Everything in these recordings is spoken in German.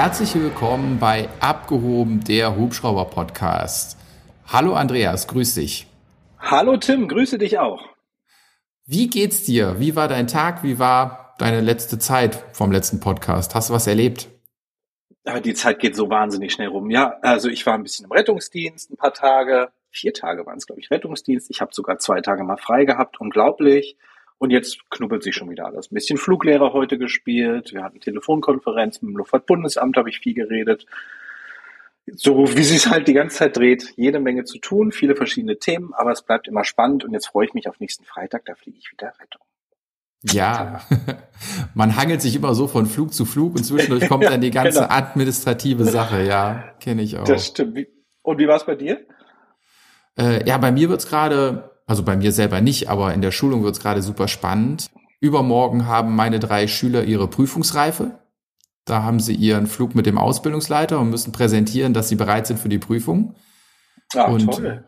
Herzlich willkommen bei Abgehoben, der Hubschrauber-Podcast. Hallo Andreas, grüß dich. Hallo Tim, grüße dich auch. Wie geht's dir? Wie war dein Tag? Wie war deine letzte Zeit vom letzten Podcast? Hast du was erlebt? Die Zeit geht so wahnsinnig schnell rum. Ja, also ich war ein bisschen im Rettungsdienst, ein paar Tage, vier Tage waren es, glaube ich, Rettungsdienst. Ich habe sogar zwei Tage mal frei gehabt, unglaublich. Und jetzt knubbelt sich schon wieder alles. Ein bisschen Fluglehrer heute gespielt. Wir hatten Telefonkonferenz mit dem Luftfahrtbundesamt, habe ich viel geredet. So wie sich halt die ganze Zeit dreht, jede Menge zu tun, viele verschiedene Themen, aber es bleibt immer spannend und jetzt freue ich mich auf nächsten Freitag, da fliege ich wieder Rettung. Ja, man hangelt sich immer so von Flug zu Flug und zwischendurch kommt dann die ganze genau. administrative Sache, ja, kenne ich auch. Das stimmt. Und wie war es bei dir? Äh, ja, bei mir wird's gerade, also bei mir selber nicht, aber in der Schulung wird's gerade super spannend. Übermorgen haben meine drei Schüler ihre Prüfungsreife. Da haben sie ihren Flug mit dem Ausbildungsleiter und müssen präsentieren, dass sie bereit sind für die Prüfung. Ah, und toll.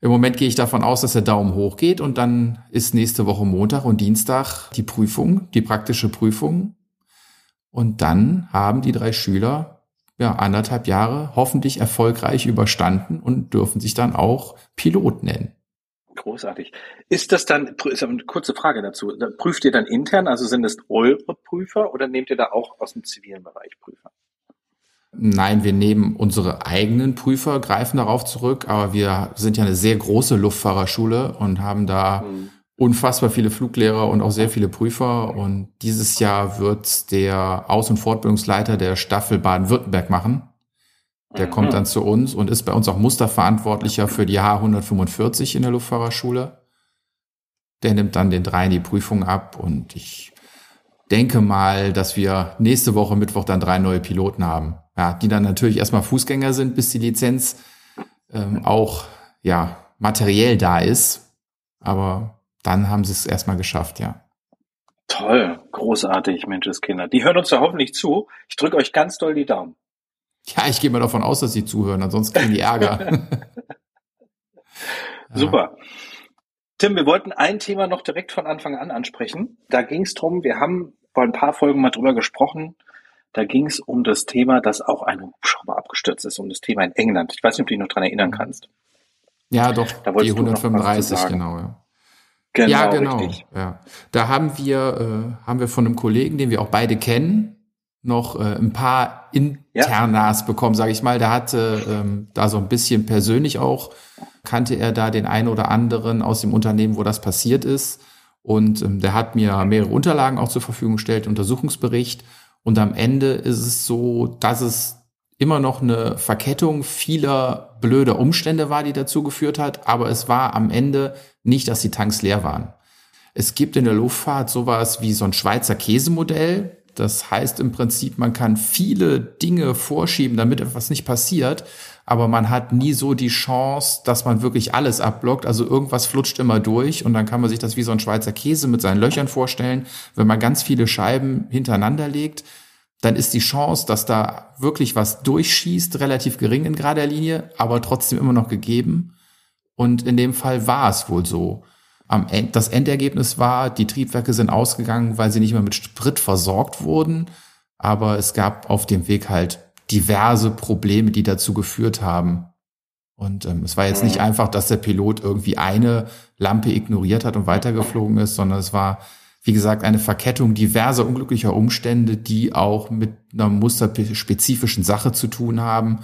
Im Moment gehe ich davon aus, dass der Daumen hoch geht und dann ist nächste Woche Montag und Dienstag die Prüfung, die praktische Prüfung. Und dann haben die drei Schüler ja anderthalb Jahre hoffentlich erfolgreich überstanden und dürfen sich dann auch Pilot nennen. Großartig. Ist das dann, ist eine kurze Frage dazu, prüft ihr dann intern, also sind es eure Prüfer oder nehmt ihr da auch aus dem zivilen Bereich Prüfer? Nein, wir nehmen unsere eigenen Prüfer, greifen darauf zurück, aber wir sind ja eine sehr große Luftfahrerschule und haben da mhm. unfassbar viele Fluglehrer und auch sehr viele Prüfer. Und dieses Jahr wird der Aus- und Fortbildungsleiter der Staffel Baden-Württemberg machen. Der kommt dann zu uns und ist bei uns auch Musterverantwortlicher für die H145 in der Luftfahrerschule. Der nimmt dann den dreien die Prüfung ab und ich denke mal, dass wir nächste Woche Mittwoch dann drei neue Piloten haben ja, die dann natürlich erstmal Fußgänger sind, bis die Lizenz ähm, auch ja materiell da ist. Aber dann haben sie es erstmal geschafft, ja. Toll, großartig, Menscheskinder. Die hören uns ja hoffentlich zu. Ich drücke euch ganz doll die Daumen. Ja, ich gehe mal davon aus, dass sie zuhören, ansonsten kriegen die Ärger. Super. Tim, wir wollten ein Thema noch direkt von Anfang an ansprechen. Da ging es drum, wir haben vor ein paar Folgen mal drüber gesprochen, da ging es um das Thema, dass auch ein Hubschrauber abgestürzt ist, um das Thema in England. Ich weiß nicht, ob du dich noch dran erinnern kannst. Ja, doch, da die 135, genau, ja. Genau, ja, genau. Richtig. Ja. Da haben wir, äh, haben wir von einem Kollegen, den wir auch beide kennen, noch äh, ein paar Internas ja. bekommen, sage ich mal. Der hatte ähm, da so ein bisschen persönlich auch, kannte er da den einen oder anderen aus dem Unternehmen, wo das passiert ist. Und ähm, der hat mir mehrere Unterlagen auch zur Verfügung gestellt, Untersuchungsbericht. Und am Ende ist es so, dass es immer noch eine Verkettung vieler blöder Umstände war, die dazu geführt hat, aber es war am Ende nicht, dass die Tanks leer waren. Es gibt in der Luftfahrt sowas wie so ein Schweizer Käsemodell. Das heißt im Prinzip, man kann viele Dinge vorschieben, damit etwas nicht passiert aber man hat nie so die Chance, dass man wirklich alles abblockt. Also irgendwas flutscht immer durch und dann kann man sich das wie so ein Schweizer Käse mit seinen Löchern vorstellen. Wenn man ganz viele Scheiben hintereinander legt, dann ist die Chance, dass da wirklich was durchschießt, relativ gering in gerader Linie, aber trotzdem immer noch gegeben. Und in dem Fall war es wohl so. Am End, das Endergebnis war, die Triebwerke sind ausgegangen, weil sie nicht mehr mit Sprit versorgt wurden. Aber es gab auf dem Weg halt diverse Probleme, die dazu geführt haben. Und ähm, es war jetzt nicht mhm. einfach, dass der Pilot irgendwie eine Lampe ignoriert hat und weitergeflogen ist, sondern es war, wie gesagt, eine Verkettung diverser unglücklicher Umstände, die auch mit einer musterspezifischen Sache zu tun haben.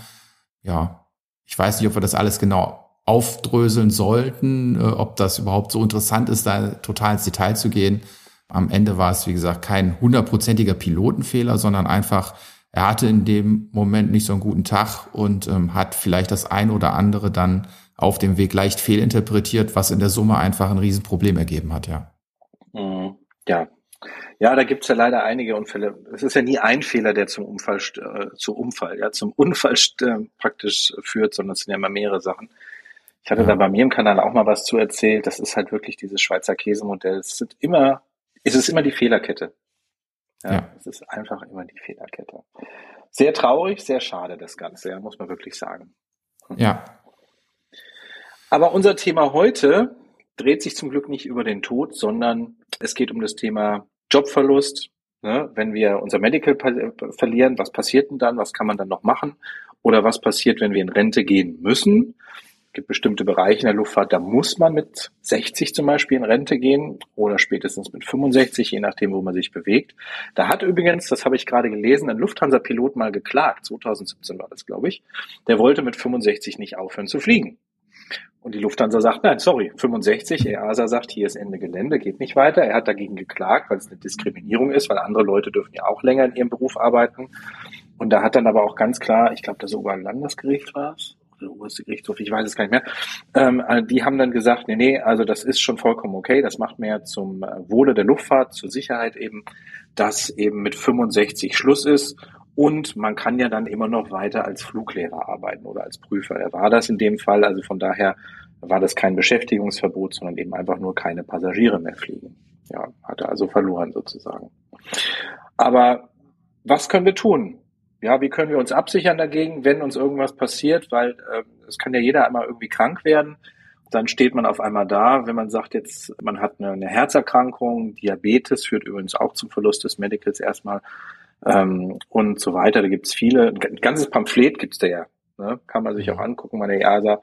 Ja, ich weiß nicht, ob wir das alles genau aufdröseln sollten, äh, ob das überhaupt so interessant ist, da total ins Detail zu gehen. Am Ende war es, wie gesagt, kein hundertprozentiger Pilotenfehler, sondern einfach er hatte in dem Moment nicht so einen guten Tag und ähm, hat vielleicht das ein oder andere dann auf dem Weg leicht fehlinterpretiert, was in der Summe einfach ein Riesenproblem ergeben hat, ja. Mhm. Ja. Ja, da gibt's ja leider einige Unfälle. Es ist ja nie ein Fehler, der zum Unfall, äh, zum Unfall, ja, zum Unfall äh, praktisch führt, sondern es sind ja immer mehrere Sachen. Ich hatte ja. da bei mir im Kanal auch mal was zu erzählt. Das ist halt wirklich dieses Schweizer Käsemodell. Es sind immer, es ist immer die Fehlerkette. Ja, ja. Es ist einfach immer die Fehlerkette. Sehr traurig, sehr schade das Ganze, ja, muss man wirklich sagen. Hm. Ja. Aber unser Thema heute dreht sich zum Glück nicht über den Tod, sondern es geht um das Thema Jobverlust, Ne? Wenn wir unser Medical verlieren, was passiert denn dann? Was kann man dann noch machen? Oder was passiert, wenn wir in Rente gehen müssen? Gibt bestimmte Bereiche in der Luftfahrt, da muss man mit 60 zum Beispiel in Rente gehen oder spätestens mit 65, je nachdem, wo man sich bewegt. Da hat übrigens, das habe ich gerade gelesen, ein Lufthansa-Pilot mal geklagt, 2017 war das, glaube ich. Der wollte mit 65 nicht aufhören zu fliegen. Und die Lufthansa sagt, nein, sorry, 65, EASA sagt, hier ist Ende Gelände, geht nicht weiter. Er hat dagegen geklagt, weil es eine Diskriminierung ist, weil andere Leute dürfen ja auch länger in ihrem Beruf arbeiten. Und da hat dann aber auch ganz klar, ich glaube, das Oberlandesgericht war es, oberste Gerichtshof, ich weiß es gar nicht mehr, ähm, äh, die haben dann gesagt, nee, nee, also das ist schon vollkommen okay, das macht mehr zum äh, Wohle der Luftfahrt, zur Sicherheit eben, dass eben mit 65 Schluss ist und man kann ja dann immer noch weiter als Fluglehrer arbeiten oder als Prüfer. Er war das in dem Fall, also von daher war das kein Beschäftigungsverbot, sondern eben einfach nur keine Passagiere mehr fliegen. Ja, hat er also verloren sozusagen. Aber was können wir tun? Ja, wie können wir uns absichern dagegen, wenn uns irgendwas passiert, weil äh, es kann ja jeder einmal irgendwie krank werden. Dann steht man auf einmal da, wenn man sagt jetzt, man hat eine, eine Herzerkrankung, Diabetes führt übrigens auch zum Verlust des Medicals erstmal ähm, und so weiter. Da gibt's viele, ein ganzes Pamphlet gibt's da ja, ne? kann man sich auch angucken. Meine EASA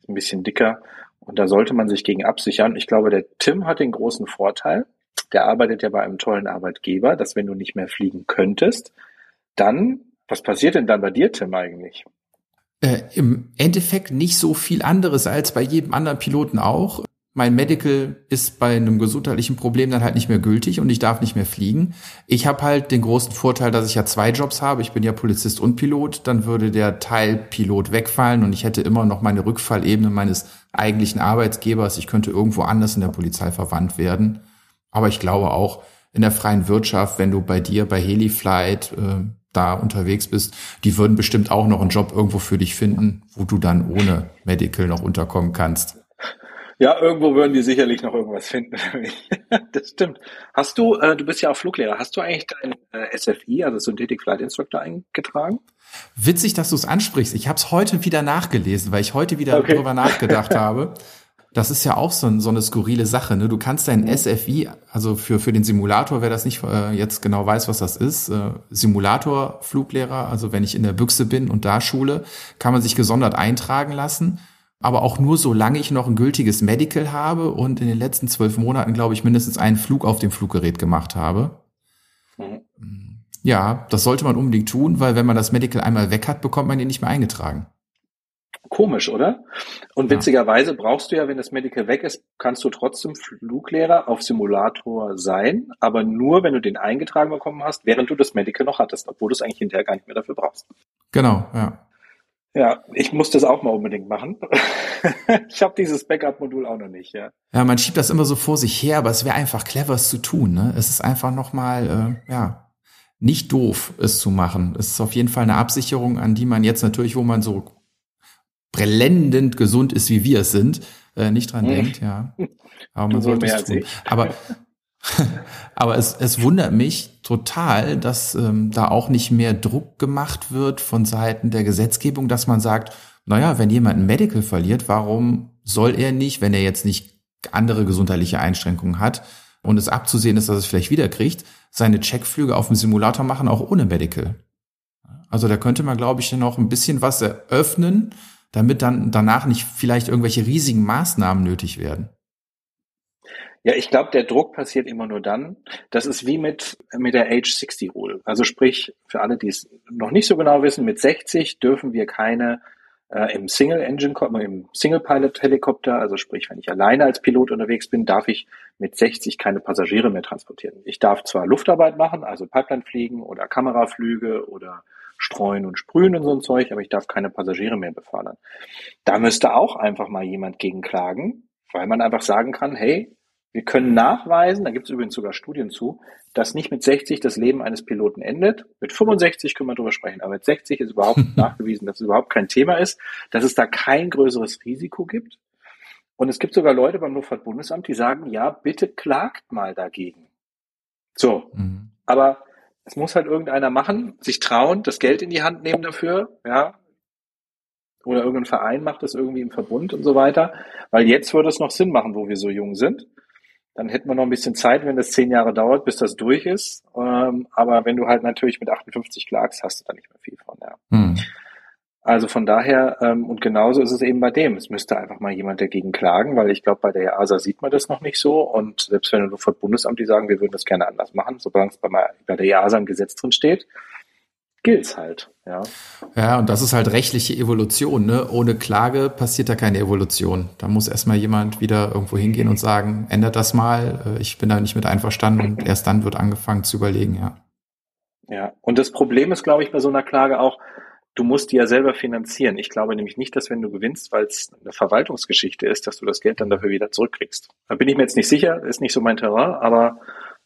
ist ein bisschen dicker und da sollte man sich gegen absichern. Ich glaube, der Tim hat den großen Vorteil, der arbeitet ja bei einem tollen Arbeitgeber, dass wenn du nicht mehr fliegen könntest, dann was passiert denn dann bei dir, Tim, eigentlich? Äh, Im Endeffekt nicht so viel anderes als bei jedem anderen Piloten auch. Mein Medical ist bei einem gesundheitlichen Problem dann halt nicht mehr gültig und ich darf nicht mehr fliegen. Ich habe halt den großen Vorteil, dass ich ja zwei Jobs habe. Ich bin ja Polizist und Pilot. Dann würde der Teil Pilot wegfallen und ich hätte immer noch meine Rückfallebene meines eigentlichen Arbeitsgebers. Ich könnte irgendwo anders in der Polizei verwandt werden. Aber ich glaube auch in der freien Wirtschaft, wenn du bei dir bei Heliflight äh, da unterwegs bist, die würden bestimmt auch noch einen Job irgendwo für dich finden, wo du dann ohne Medical noch unterkommen kannst. Ja, irgendwo würden die sicherlich noch irgendwas finden. das stimmt. Hast du, äh, du bist ja auch Fluglehrer, hast du eigentlich dein äh, SFI, also Synthetic Flight Instructor, eingetragen? Witzig, dass du es ansprichst. Ich habe es heute wieder nachgelesen, weil ich heute wieder okay. darüber nachgedacht habe. Das ist ja auch so, so eine skurrile Sache. Ne? Du kannst dein SFI, also für, für den Simulator, wer das nicht äh, jetzt genau weiß, was das ist, äh, Simulator-Fluglehrer, also wenn ich in der Büchse bin und da schule, kann man sich gesondert eintragen lassen. Aber auch nur solange ich noch ein gültiges Medical habe und in den letzten zwölf Monaten, glaube ich, mindestens einen Flug auf dem Fluggerät gemacht habe. Mhm. Ja, das sollte man unbedingt tun, weil wenn man das Medical einmal weg hat, bekommt man ihn nicht mehr eingetragen. Komisch, oder? Und witzigerweise brauchst du ja, wenn das Medical weg ist, kannst du trotzdem Fluglehrer auf Simulator sein, aber nur, wenn du den eingetragen bekommen hast, während du das Medical noch hattest, obwohl du es eigentlich hinterher gar nicht mehr dafür brauchst. Genau, ja. Ja, ich muss das auch mal unbedingt machen. ich habe dieses Backup-Modul auch noch nicht, ja. Ja, man schiebt das immer so vor sich her, aber es wäre einfach clever, es zu tun. Ne? Es ist einfach nochmal, äh, ja, nicht doof, es zu machen. Es ist auf jeden Fall eine Absicherung, an die man jetzt natürlich, wo man so blendend gesund ist, wie wir es sind, äh, nicht dran hm. denkt, ja. Aber man sollte es tun. Aber, aber es, es wundert mich total, dass ähm, da auch nicht mehr Druck gemacht wird von Seiten der Gesetzgebung, dass man sagt, naja, wenn jemand ein Medical verliert, warum soll er nicht, wenn er jetzt nicht andere gesundheitliche Einschränkungen hat und es abzusehen ist, dass er es vielleicht wiederkriegt, seine Checkflüge auf dem Simulator machen, auch ohne Medical. Also da könnte man, glaube ich, noch ein bisschen was eröffnen, damit dann danach nicht vielleicht irgendwelche riesigen Maßnahmen nötig werden? Ja, ich glaube, der Druck passiert immer nur dann. Das ist wie mit, mit der Age 60 Rule. Also sprich, für alle, die es noch nicht so genau wissen, mit 60 dürfen wir keine äh, im Single Engine, im Single Pilot Helikopter, also sprich, wenn ich alleine als Pilot unterwegs bin, darf ich mit 60 keine Passagiere mehr transportieren. Ich darf zwar Luftarbeit machen, also Pipeline fliegen oder Kameraflüge oder streuen und sprühen und so ein Zeug, aber ich darf keine Passagiere mehr befördern. Da müsste auch einfach mal jemand gegen klagen, weil man einfach sagen kann, hey, wir können nachweisen, da gibt es übrigens sogar Studien zu, dass nicht mit 60 das Leben eines Piloten endet. Mit 65 können wir drüber sprechen, aber mit 60 ist überhaupt nachgewiesen, dass es überhaupt kein Thema ist, dass es da kein größeres Risiko gibt. Und es gibt sogar Leute beim Luftfahrtbundesamt, die sagen, ja, bitte klagt mal dagegen. So. Mhm. Aber es muss halt irgendeiner machen, sich trauen, das Geld in die Hand nehmen dafür, ja. Oder irgendein Verein macht das irgendwie im Verbund und so weiter. Weil jetzt würde es noch Sinn machen, wo wir so jung sind. dann hätten wir noch ein bisschen Zeit, wenn das zehn Jahre dauert, bis das durch ist. Ähm, aber wenn du halt natürlich mit 58 klagst, hast du da nicht mehr viel von. Ja. Hm. Also von daher, ähm, und genauso ist es eben bei dem. Es müsste einfach mal jemand dagegen klagen, weil ich glaube, bei der EASA sieht man das noch nicht so. Und selbst wenn du vor Bundesamt, die sagen, wir würden das gerne anders machen, solange es bei, bei der EASA ein Gesetz drin steht, gilt's halt. Ja. ja, und das ist halt rechtliche Evolution. Ne? Ohne Klage passiert da keine Evolution. Da muss erstmal jemand wieder irgendwo hingehen und sagen, ändert das mal, äh, ich bin da nicht mit einverstanden und erst dann wird angefangen zu überlegen, ja. Ja, und das Problem ist, glaube ich, bei so einer Klage auch, du musst die ja selber finanzieren. Ich glaube nämlich nicht, dass wenn du gewinnst, weil es eine Verwaltungsgeschichte ist, dass du das Geld dann dafür wieder zurückkriegst. Da bin ich mir jetzt nicht sicher, ist nicht so mein Terrain, aber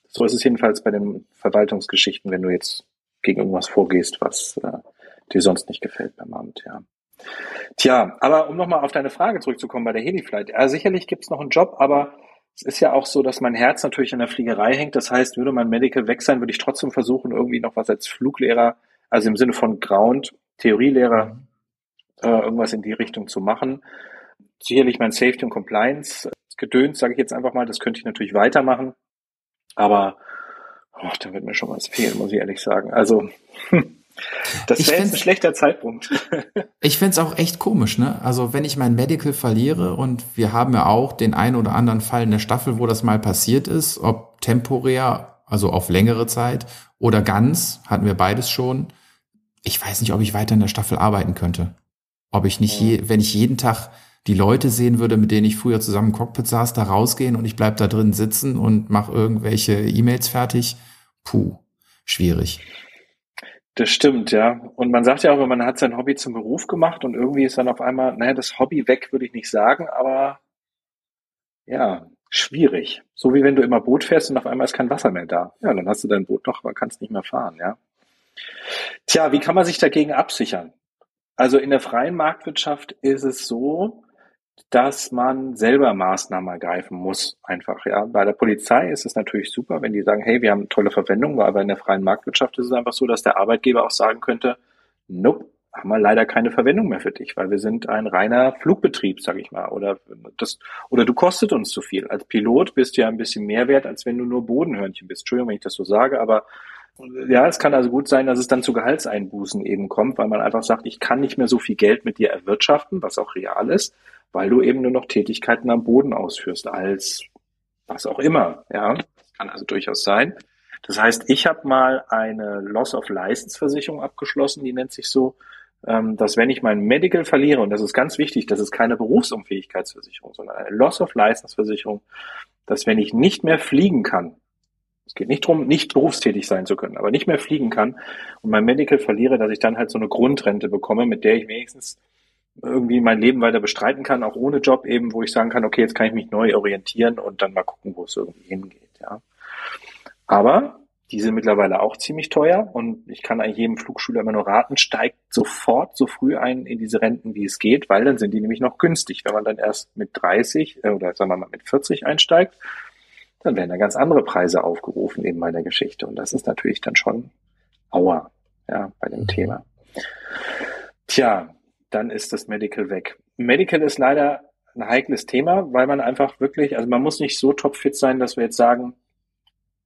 so ist es jedenfalls bei den Verwaltungsgeschichten, wenn du jetzt gegen irgendwas vorgehst, was äh, dir sonst nicht gefällt beim Amt, ja. Tja, aber um nochmal auf deine Frage zurückzukommen bei der Heliflight. Ja, sicherlich gibt es noch einen Job, aber es ist ja auch so, dass mein Herz natürlich an der Fliegerei hängt. Das heißt, würde mein Medical weg sein, würde ich trotzdem versuchen, irgendwie noch was als Fluglehrer, also im Sinne von Ground, Theorielehrer, äh, irgendwas in die Richtung zu machen. Sicherlich mein Safety und Compliance Gedöns, sage ich jetzt einfach mal, das könnte ich natürlich weitermachen. Aber Ach, da wird mir schon was fehlen, muss ich ehrlich sagen. Also, das wäre jetzt ein schlechter Zeitpunkt. ich fände es auch echt komisch, ne? Also, wenn ich mein Medical verliere und wir haben ja auch den einen oder anderen Fall in der Staffel, wo das mal passiert ist, ob temporär, also auf längere Zeit oder ganz, hatten wir beides schon. Ich weiß nicht, ob ich weiter in der Staffel arbeiten könnte. Ob ich nicht, je, wenn ich jeden Tag die Leute sehen würde, mit denen ich früher zusammen im Cockpit saß, da rausgehen und ich bleib da drin sitzen und mache irgendwelche E-Mails fertig puh, schwierig. Das stimmt, ja. Und man sagt ja auch, man hat sein Hobby zum Beruf gemacht und irgendwie ist dann auf einmal, naja, das Hobby weg, würde ich nicht sagen, aber ja, schwierig. So wie wenn du immer Boot fährst und auf einmal ist kein Wasser mehr da. Ja, dann hast du dein Boot noch, aber kannst nicht mehr fahren, ja. Tja, wie kann man sich dagegen absichern? Also in der freien Marktwirtschaft ist es so, dass man selber Maßnahmen ergreifen muss, einfach, ja. Bei der Polizei ist es natürlich super, wenn die sagen, hey, wir haben tolle Verwendung, aber in der freien Marktwirtschaft ist es einfach so, dass der Arbeitgeber auch sagen könnte, nope, haben wir leider keine Verwendung mehr für dich, weil wir sind ein reiner Flugbetrieb, sag ich mal, oder das, oder du kostet uns zu viel. Als Pilot bist du ja ein bisschen mehr wert, als wenn du nur Bodenhörnchen bist. Entschuldigung, wenn ich das so sage, aber ja, es kann also gut sein, dass es dann zu Gehaltseinbußen eben kommt, weil man einfach sagt, ich kann nicht mehr so viel Geld mit dir erwirtschaften, was auch real ist, weil du eben nur noch Tätigkeiten am Boden ausführst, als was auch immer. Ja, das kann also durchaus sein. Das heißt, ich habe mal eine Loss of License Versicherung abgeschlossen, die nennt sich so, ähm, dass wenn ich mein Medical verliere, und das ist ganz wichtig, das ist keine Berufsunfähigkeitsversicherung, sondern eine Loss of License Versicherung, dass wenn ich nicht mehr fliegen kann, es geht nicht darum, nicht berufstätig sein zu können, aber nicht mehr fliegen kann und mein Medical verliere, dass ich dann halt so eine Grundrente bekomme, mit der ich wenigstens irgendwie mein Leben weiter bestreiten kann, auch ohne Job eben, wo ich sagen kann, okay, jetzt kann ich mich neu orientieren und dann mal gucken, wo es irgendwie hingeht, ja. Aber die sind mittlerweile auch ziemlich teuer und ich kann eigentlich jedem Flugschüler immer nur raten, steigt sofort so früh ein in diese Renten, wie es geht, weil dann sind die nämlich noch günstig. Wenn man dann erst mit 30 äh, oder sagen wir mal mit 40 einsteigt, dann werden da ganz andere Preise aufgerufen in meiner Geschichte und das ist natürlich dann schon Aua, ja, bei dem mhm. Thema. Tja, dann ist das Medical weg. Medical ist leider ein heikles Thema, weil man einfach wirklich, also man muss nicht so topfit sein, dass wir jetzt sagen,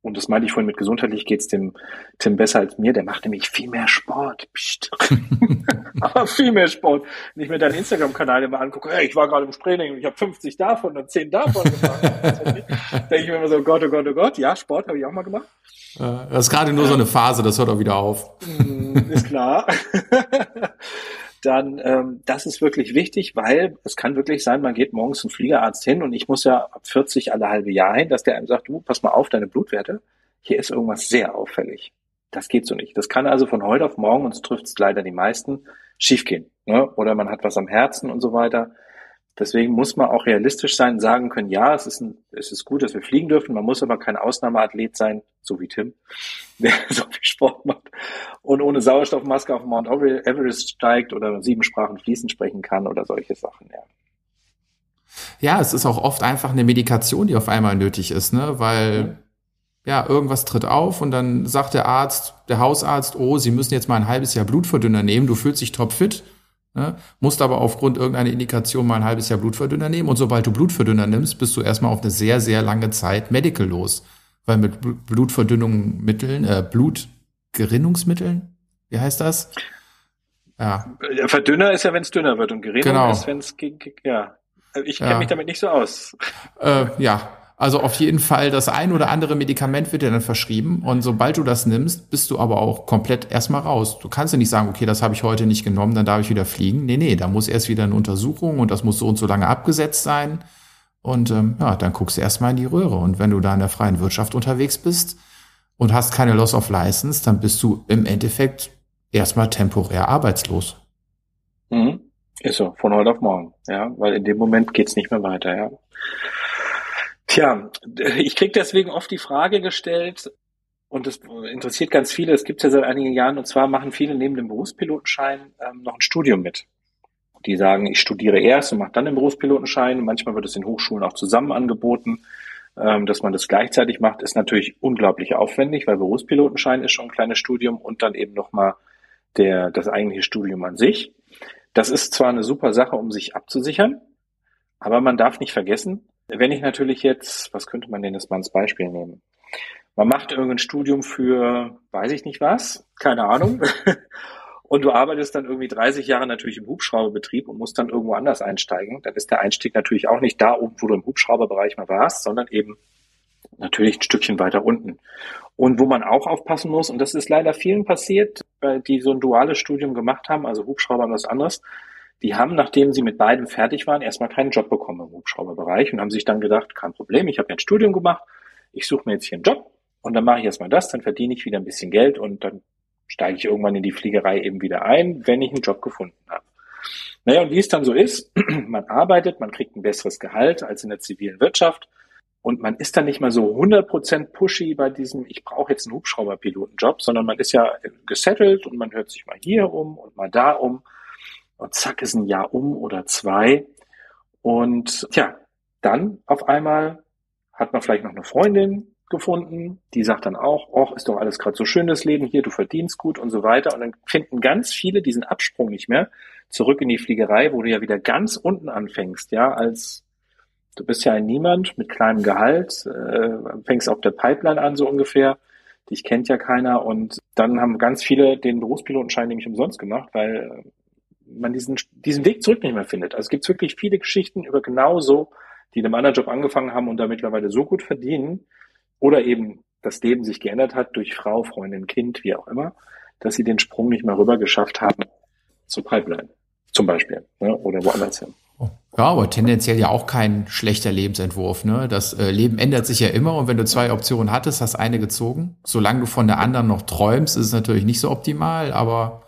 und das meinte ich vorhin mit gesundheitlich geht's dem Tim besser als mir, der macht nämlich viel mehr Sport. Aber viel mehr Sport. Wenn ich mir deinen Instagram-Kanal immer angucke, hey, ich war gerade im Training und ich habe 50 davon und 10 davon gemacht. denke ich mir immer so, Gott, oh Gott, oh Gott, ja, Sport habe ich auch mal gemacht. Das ist gerade nur so eine Phase, das hört auch wieder auf. Mm, ist klar dann ähm, das ist wirklich wichtig, weil es kann wirklich sein, man geht morgens zum Fliegerarzt hin und ich muss ja ab 40 alle halbe Jahr hin, dass der einem sagt, du, pass mal auf, deine Blutwerte, hier ist irgendwas sehr auffällig. Das geht so nicht. Das kann also von heute auf morgen, und es trifft es leider die meisten, schiefgehen. Ne? Oder man hat was am Herzen und so weiter. Deswegen muss man auch realistisch sein, sagen können, ja, es ist, ein, es ist gut, dass wir fliegen dürfen, man muss aber kein Ausnahmeathlet sein, so wie Tim, der so viel Sport macht und ohne Sauerstoffmaske auf Mount Everest steigt oder sieben Sprachen fließend sprechen kann oder solche Sachen, ja. Ja, es ist auch oft einfach eine Medikation, die auf einmal nötig ist, ne, weil, mhm. ja, irgendwas tritt auf und dann sagt der Arzt, der Hausarzt, oh, Sie müssen jetzt mal ein halbes Jahr Blutverdünner nehmen, du fühlst dich topfit Ne? Musst aber aufgrund irgendeiner Indikation mal ein halbes Jahr Blutverdünner nehmen. Und sobald du Blutverdünner nimmst, bist du erstmal auf eine sehr, sehr lange Zeit medical los. Weil mit Blutverdünnungsmitteln, äh, Blutgerinnungsmitteln, wie heißt das? Ja. Verdünner ist ja, wenn es dünner wird und Gerinnung genau. ist, wenn es, ja. Ich kenne ja. mich damit nicht so aus. Äh, ja, also auf jeden Fall das ein oder andere Medikament wird dir dann verschrieben und sobald du das nimmst, bist du aber auch komplett erstmal raus. Du kannst ja nicht sagen, okay, das habe ich heute nicht genommen, dann darf ich wieder fliegen. Nee, nee, da muss erst wieder eine Untersuchung und das muss so und so lange abgesetzt sein. Und ähm, ja, dann guckst du erstmal in die Röhre. Und wenn du da in der freien Wirtschaft unterwegs bist und hast keine Loss of License, dann bist du im Endeffekt erstmal temporär arbeitslos. Mhm. Ist so, von heute auf morgen, ja, weil in dem Moment geht's nicht mehr weiter, ja. Tja, ich krieg deswegen oft die Frage gestellt, und das interessiert ganz viele, es gibt ja seit einigen Jahren, und zwar machen viele neben dem Berufspilotenschein ähm, noch ein Studium mit. Die sagen, ich studiere erst und mache dann den Berufspilotenschein. Manchmal wird es in Hochschulen auch zusammen angeboten, ähm, dass man das gleichzeitig macht. Ist natürlich unglaublich aufwendig, weil Berufspilotenschein ist schon ein kleines Studium und dann eben nochmal der, das eigentliche Studium an sich. Das ist zwar eine super Sache, um sich abzusichern, aber man darf nicht vergessen, wenn ich natürlich jetzt, was könnte man denn jetzt mal als Beispiel nehmen? Man macht irgendein Studium für, weiß ich nicht was, keine Ahnung. Und du arbeitest dann irgendwie 30 Jahre natürlich im Hubschrauberbetrieb und musst dann irgendwo anders einsteigen. Dann ist der Einstieg natürlich auch nicht da oben, wo du im Hubschrauberbereich mal warst, sondern eben natürlich ein Stückchen weiter unten. Und wo man auch aufpassen muss, und das ist leider vielen passiert, die so ein duales Studium gemacht haben, also Hubschrauber und was anderes, die haben, nachdem sie mit beidem fertig waren, erstmal keinen Job bekommen im Hubschrauberbereich und haben sich dann gedacht, kein Problem, ich habe ja ein Studium gemacht, ich suche mir jetzt hier einen Job und dann mache ich erstmal das, dann verdiene ich wieder ein bisschen Geld und dann steige ich irgendwann in die Fliegerei eben wieder ein, wenn ich einen Job gefunden habe. Naja, und wie es dann so ist, man arbeitet, man kriegt ein besseres Gehalt als in der zivilen Wirtschaft und man ist dann nicht mal so 100% pushy bei diesem, ich brauche jetzt einen Hubschrauberpilotenjob, sondern man ist ja gesettelt und man hört sich mal hier um und mal da um und zack ist ein Jahr um oder zwei. Und ja, dann auf einmal hat man vielleicht noch eine Freundin gefunden, die sagt dann auch, ach, ist doch alles gerade so schön das Leben hier, du verdienst gut und so weiter. Und dann finden ganz viele diesen Absprung nicht mehr zurück in die Fliegerei, wo du ja wieder ganz unten anfängst, ja, als du bist ja ein Niemand mit kleinem Gehalt, äh, fängst auf der Pipeline an so ungefähr. Dich kennt ja keiner und dann haben ganz viele den Berufspilotenschein nämlich umsonst gemacht, weil man diesen, diesen Weg zurück nicht mehr findet. Also es gibt wirklich viele Geschichten über genauso, die in einem anderen Job angefangen haben und da mittlerweile so gut verdienen oder eben das Leben sich geändert hat durch Frau, Freundin, Kind, wie auch immer, dass sie den Sprung nicht mehr rüber geschafft haben zur Pipeline zum Beispiel ne, oder woanders hin. Ja, aber tendenziell ja auch kein schlechter Lebensentwurf. Ne? Das äh, Leben ändert sich ja immer und wenn du zwei Optionen hattest, hast eine gezogen. Solange du von der anderen noch träumst, ist es natürlich nicht so optimal, aber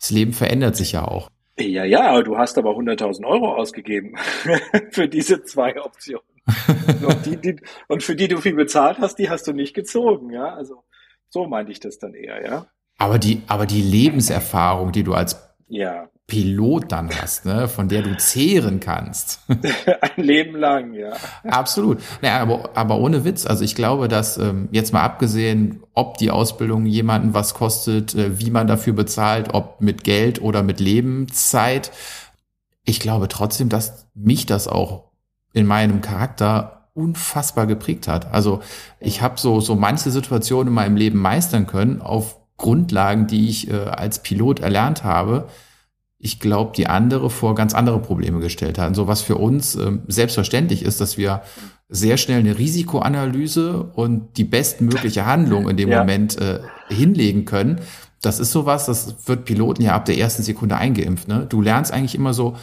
das Leben verändert sich ja auch. Ja, ja, du hast aber 100.000 Euro ausgegeben für diese zwei Optionen. und, die, die, und für die du viel bezahlt hast, die hast du nicht gezogen, ja. Also so meinte ich das dann eher, ja. Aber die, aber die Lebenserfahrung, die du als ja. Pilot dann hast, ne, von der du zehren kannst. Ein Leben lang, ja. Absolut. Naja, aber, aber ohne Witz, also ich glaube, dass ähm, jetzt mal abgesehen, ob die Ausbildung jemanden was kostet, äh, wie man dafür bezahlt, ob mit Geld oder mit Lebenszeit, ich glaube trotzdem, dass mich das auch in meinem Charakter unfassbar geprägt hat. Also ich habe so so manche Situationen in meinem Leben meistern können auf Grundlagen, die ich äh, als Pilot erlernt habe ich glaube, die andere vor ganz andere Probleme gestellt hat. So was für uns ähm, selbstverständlich ist, dass wir sehr schnell eine Risikoanalyse und die bestmögliche Handlung in dem ja. Moment äh, hinlegen können. Das ist sowas, das wird Piloten ja ab der ersten Sekunde eingeimpft. Ne? Du lernst eigentlich immer so,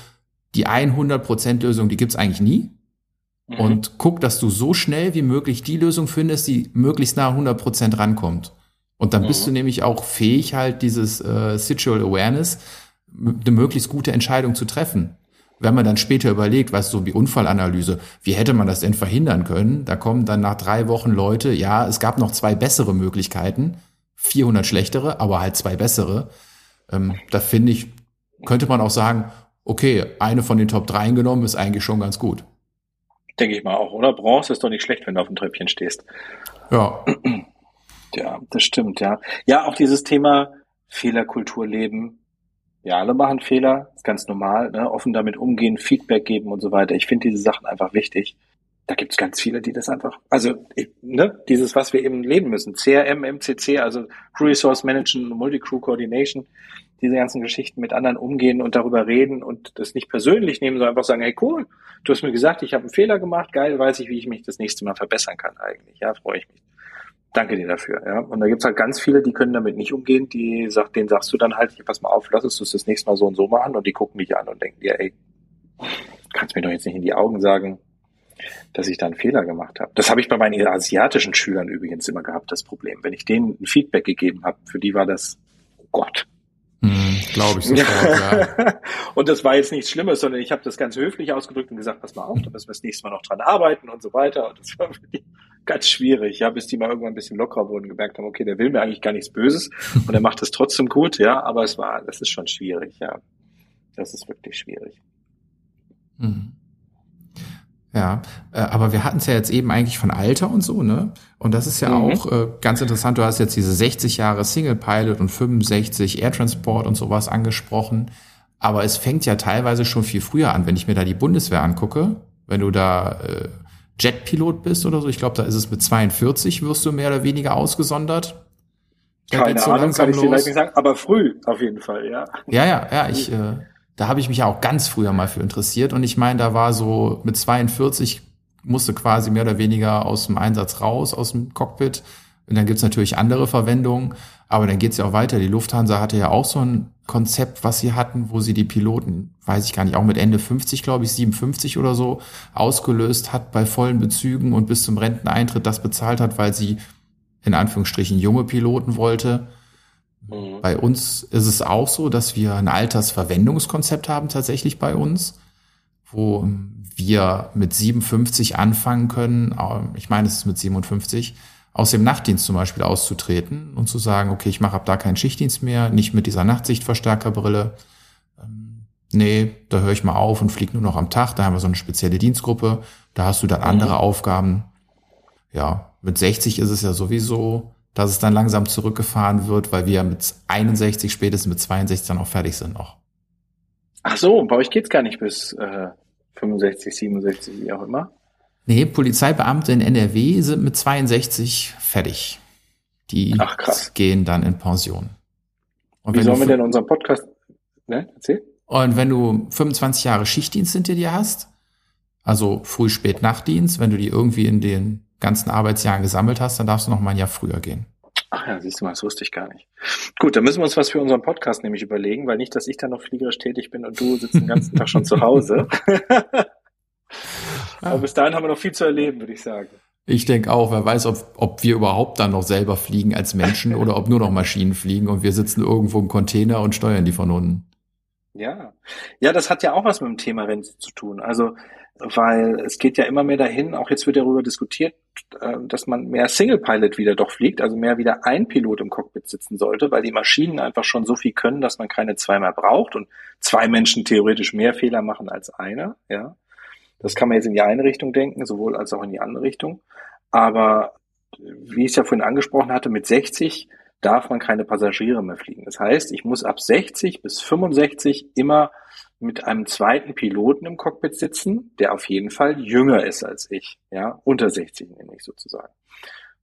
die 100% Lösung, die gibt's eigentlich nie. Mhm. Und guck, dass du so schnell wie möglich die Lösung findest, die möglichst nah 100% rankommt. Und dann mhm. bist du nämlich auch fähig, halt dieses äh, Situal Awareness, eine möglichst gute Entscheidung zu treffen. Wenn man dann später überlegt, was so wie Unfallanalyse, wie hätte man das denn verhindern können? Da kommen dann nach drei Wochen Leute, ja, es gab noch zwei bessere Möglichkeiten, 400 schlechtere, aber halt zwei bessere. Ähm, da finde ich, könnte man auch sagen, okay, eine von den Top 3 genommen ist eigentlich schon ganz gut. Denke ich mal auch, oder? Bronze ist doch nicht schlecht, wenn du auf dem Treppchen stehst. Ja. Ja, das stimmt, ja. Ja, auch dieses Thema Fehlerkultur leben, Ja, alle machen Fehler, ist ganz normal, ne? offen damit umgehen, Feedback geben und so weiter. Ich finde diese Sachen einfach wichtig. Da gibt es ganz viele, die das einfach, also ne, dieses, was wir eben leben müssen, CRM, MCC, also Crew Resource Management, Multi-Crew Coordination, diese ganzen Geschichten mit anderen umgehen und darüber reden und das nicht persönlich nehmen, sondern einfach sagen, hey cool, du hast mir gesagt, ich habe einen Fehler gemacht, geil, weiß ich, wie ich mich das nächste Mal verbessern kann eigentlich. Ja, freue ich mich danke dir dafür. Ja. Und da gibt's halt ganz viele, die können damit nicht umgehen, die sagt, denen sagst du dann halt, pass mal auf, lass es du das nächste Mal so und so machen und die gucken dich an und denken dir, ey, kannst mir doch jetzt nicht in die Augen sagen, dass ich da einen Fehler gemacht habe. Das habe ich bei meinen asiatischen Schülern übrigens immer gehabt, das Problem. Wenn ich denen ein Feedback gegeben habe, für die war das, oh Gott, hm, Glaube ich sofort, ja. und das war jetzt nichts Schlimmes, sondern ich habe das ganz höflich ausgedrückt und gesagt, pass mal auf, da müssen wir das nächste Mal noch dran arbeiten und so weiter. Und das war für die ganz schwierig, ja, bis die mal irgendwann ein bisschen lockerer wurden, gemerkt haben, okay, der will mir eigentlich gar nichts Böses und er macht es trotzdem gut, ja, aber es war, das ist schon schwierig, ja. Das ist wirklich schwierig. Mhm. Ja, äh, aber wir hatten es ja jetzt eben eigentlich von Alter und so, ne? Und das ist ja mhm. auch äh, ganz interessant. Du hast jetzt diese 60 Jahre Single Pilot und 65 Air Transport und sowas angesprochen. Aber es fängt ja teilweise schon viel früher an, wenn ich mir da die Bundeswehr angucke. Wenn du da äh, Jetpilot bist oder so, ich glaube, da ist es mit 42 wirst du mehr oder weniger ausgesondert. Da Keine so Ahnung, kann ich vielleicht nicht sagen, aber früh auf jeden Fall, ja. Ja, ja, ja, ich äh, da habe ich mich ja auch ganz früher mal für interessiert und ich meine, da war so mit 42 musste quasi mehr oder weniger aus dem Einsatz raus, aus dem Cockpit. Und dann gibt's natürlich andere Verwendungen, aber dann geht's ja auch weiter. Die Lufthansa hatte ja auch so ein Konzept, was sie hatten, wo sie die Piloten, weiß ich gar nicht, auch mit Ende 50, glaube ich, 57 oder so, ausgelöst hat bei vollen Bezügen und bis zum Renteneintritt das bezahlt hat, weil sie in Anführungsstrichen junge Piloten wollte. Mhm. Bei uns ist es auch so, dass wir ein Altersverwendungskonzept haben tatsächlich bei uns, wo wir mit 57 anfangen können, ich meine, es ist mit 57, aus dem Nachtdienst zum Beispiel auszutreten und zu sagen, okay, ich mache ab da keinen Schichtdienst mehr, nicht mit dieser Nachtsichtverstärkerbrille. Ähm, nee, da höre ich mal auf und fliege nur noch am Tag. Da haben wir so eine spezielle Dienstgruppe. Da hast du dann andere mhm. Aufgaben. Ja, mit 60 ist es ja sowieso dass es dann langsam zurückgefahren wird, weil wir mit 61, spätestens mit 62 dann auch fertig sind noch. Ach so, bei euch geht's gar nicht bis äh, 65, 67, wie auch immer. Nee, Polizeibeamte in NRW sind mit 62 fertig. Die Ach, gehen dann in Pension. Und wie sollen wir denn unseren Podcast, ne, erzähl? Und wenn du 25 Jahre Schichtdienst hinter dir hast, also Früh-, Spät-, Nachtdienst, wenn du die irgendwie in den ganzen Arbeitsjahren gesammelt hast, dann darfst du noch mal ein Jahr früher gehen. Ach ja, siehst du mal, das wusste ich gar nicht. Gut, dann müssen wir uns was für unseren Podcast nämlich überlegen, weil nicht, dass ich dann noch fliegerisch tätig bin und du sitzt den ganzen Tag schon zu Hause. Aber bis dahin haben wir noch viel zu erleben, würde ich sagen. Ich denke auch, wer weiß, ob, ob wir überhaupt dann noch selber fliegen als Menschen oder ob nur noch Maschinen fliegen und wir sitzen irgendwo im Container und steuern die von unten. Ja, ja, das hat ja auch was mit dem Thema Rennen zu tun. Also weil es geht ja immer mehr dahin, auch jetzt wird darüber diskutiert, äh, dass man mehr Single Pilot wieder doch fliegt, also mehr wieder ein Pilot im Cockpit sitzen sollte, weil die Maschinen einfach schon so viel können, dass man keine zwei mehr braucht und zwei Menschen theoretisch mehr Fehler machen als einer, ja. Das kann man jetzt in die eine Richtung denken, sowohl als auch in die andere Richtung. Aber wie ich es ja vorhin angesprochen hatte, mit 60 darf man keine Passagiere mehr fliegen. Das heißt, ich muss ab 60 bis 65 immer mit einem zweiten Piloten im Cockpit sitzen, der auf jeden Fall jünger ist als ich, ja, unter 60 nämlich sozusagen.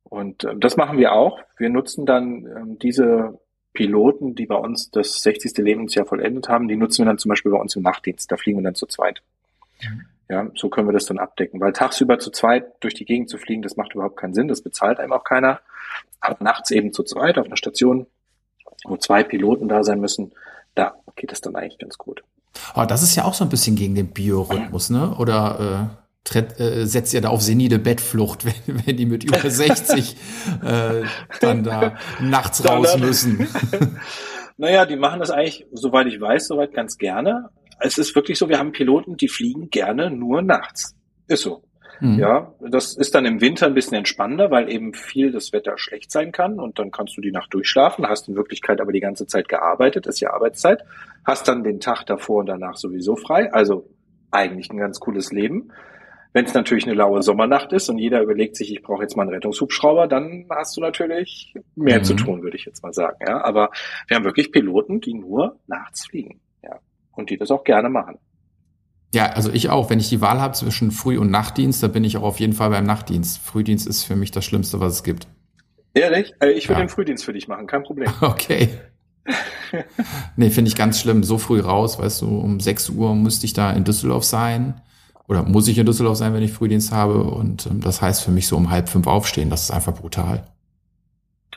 Und äh, das machen wir auch. Wir nutzen dann ähm, diese Piloten, die bei uns das 60. Lebensjahr vollendet haben, die nutzen wir dann zum Beispiel bei uns im Nachtdienst. Da fliegen wir dann zu zweit. Mhm. Ja, so können wir das dann abdecken. Weil tagsüber zu zweit durch die Gegend zu fliegen, das macht überhaupt keinen Sinn. Das bezahlt einem auch keiner. Aber nachts eben zu zweit auf einer Station, wo zwei Piloten da sein müssen, da geht es dann eigentlich ganz gut. Aber das ist ja auch so ein bisschen gegen den Biorhythmus, ne? Oder äh, tritt, äh, setzt ihr da auf senile Bettflucht, wenn, wenn die mit über 60 äh, dann da nachts raus müssen? naja, die machen das eigentlich, soweit ich weiß, soweit ganz gerne. Es ist wirklich so, wir haben Piloten, die fliegen gerne nur nachts. Ist so. Mhm. Ja, das ist dann im Winter ein bisschen entspannender, weil eben viel das Wetter schlecht sein kann und dann kannst du die Nacht durchschlafen, hast in Wirklichkeit aber die ganze Zeit gearbeitet, ist ja Arbeitszeit, hast dann den Tag davor und danach sowieso frei, also eigentlich ein ganz cooles Leben. Wenn es natürlich eine laue Sommernacht ist und jeder überlegt sich, ich brauche jetzt mal einen Rettungshubschrauber, dann hast du natürlich mehr mhm. zu tun, würde ich jetzt mal sagen. Ja, aber wir haben wirklich Piloten, die nur nachts fliegen, und die das auch gerne machen. Ja, also ich auch. Wenn ich die Wahl habe zwischen Früh- und Nachtdienst, da bin ich auch auf jeden Fall beim Nachtdienst. Frühdienst ist für mich das Schlimmste, was es gibt. Ehrlich? Äh, ich würde ja. den Frühdienst für dich machen, kein Problem. Okay. nee, finde ich ganz schlimm. So früh raus, weißt du, um 6 Uhr müsste ich da in Düsseldorf sein. Oder muss ich in Düsseldorf sein, wenn ich Frühdienst habe. Und ähm, das heißt für mich so um halb fünf aufstehen. Das ist einfach brutal.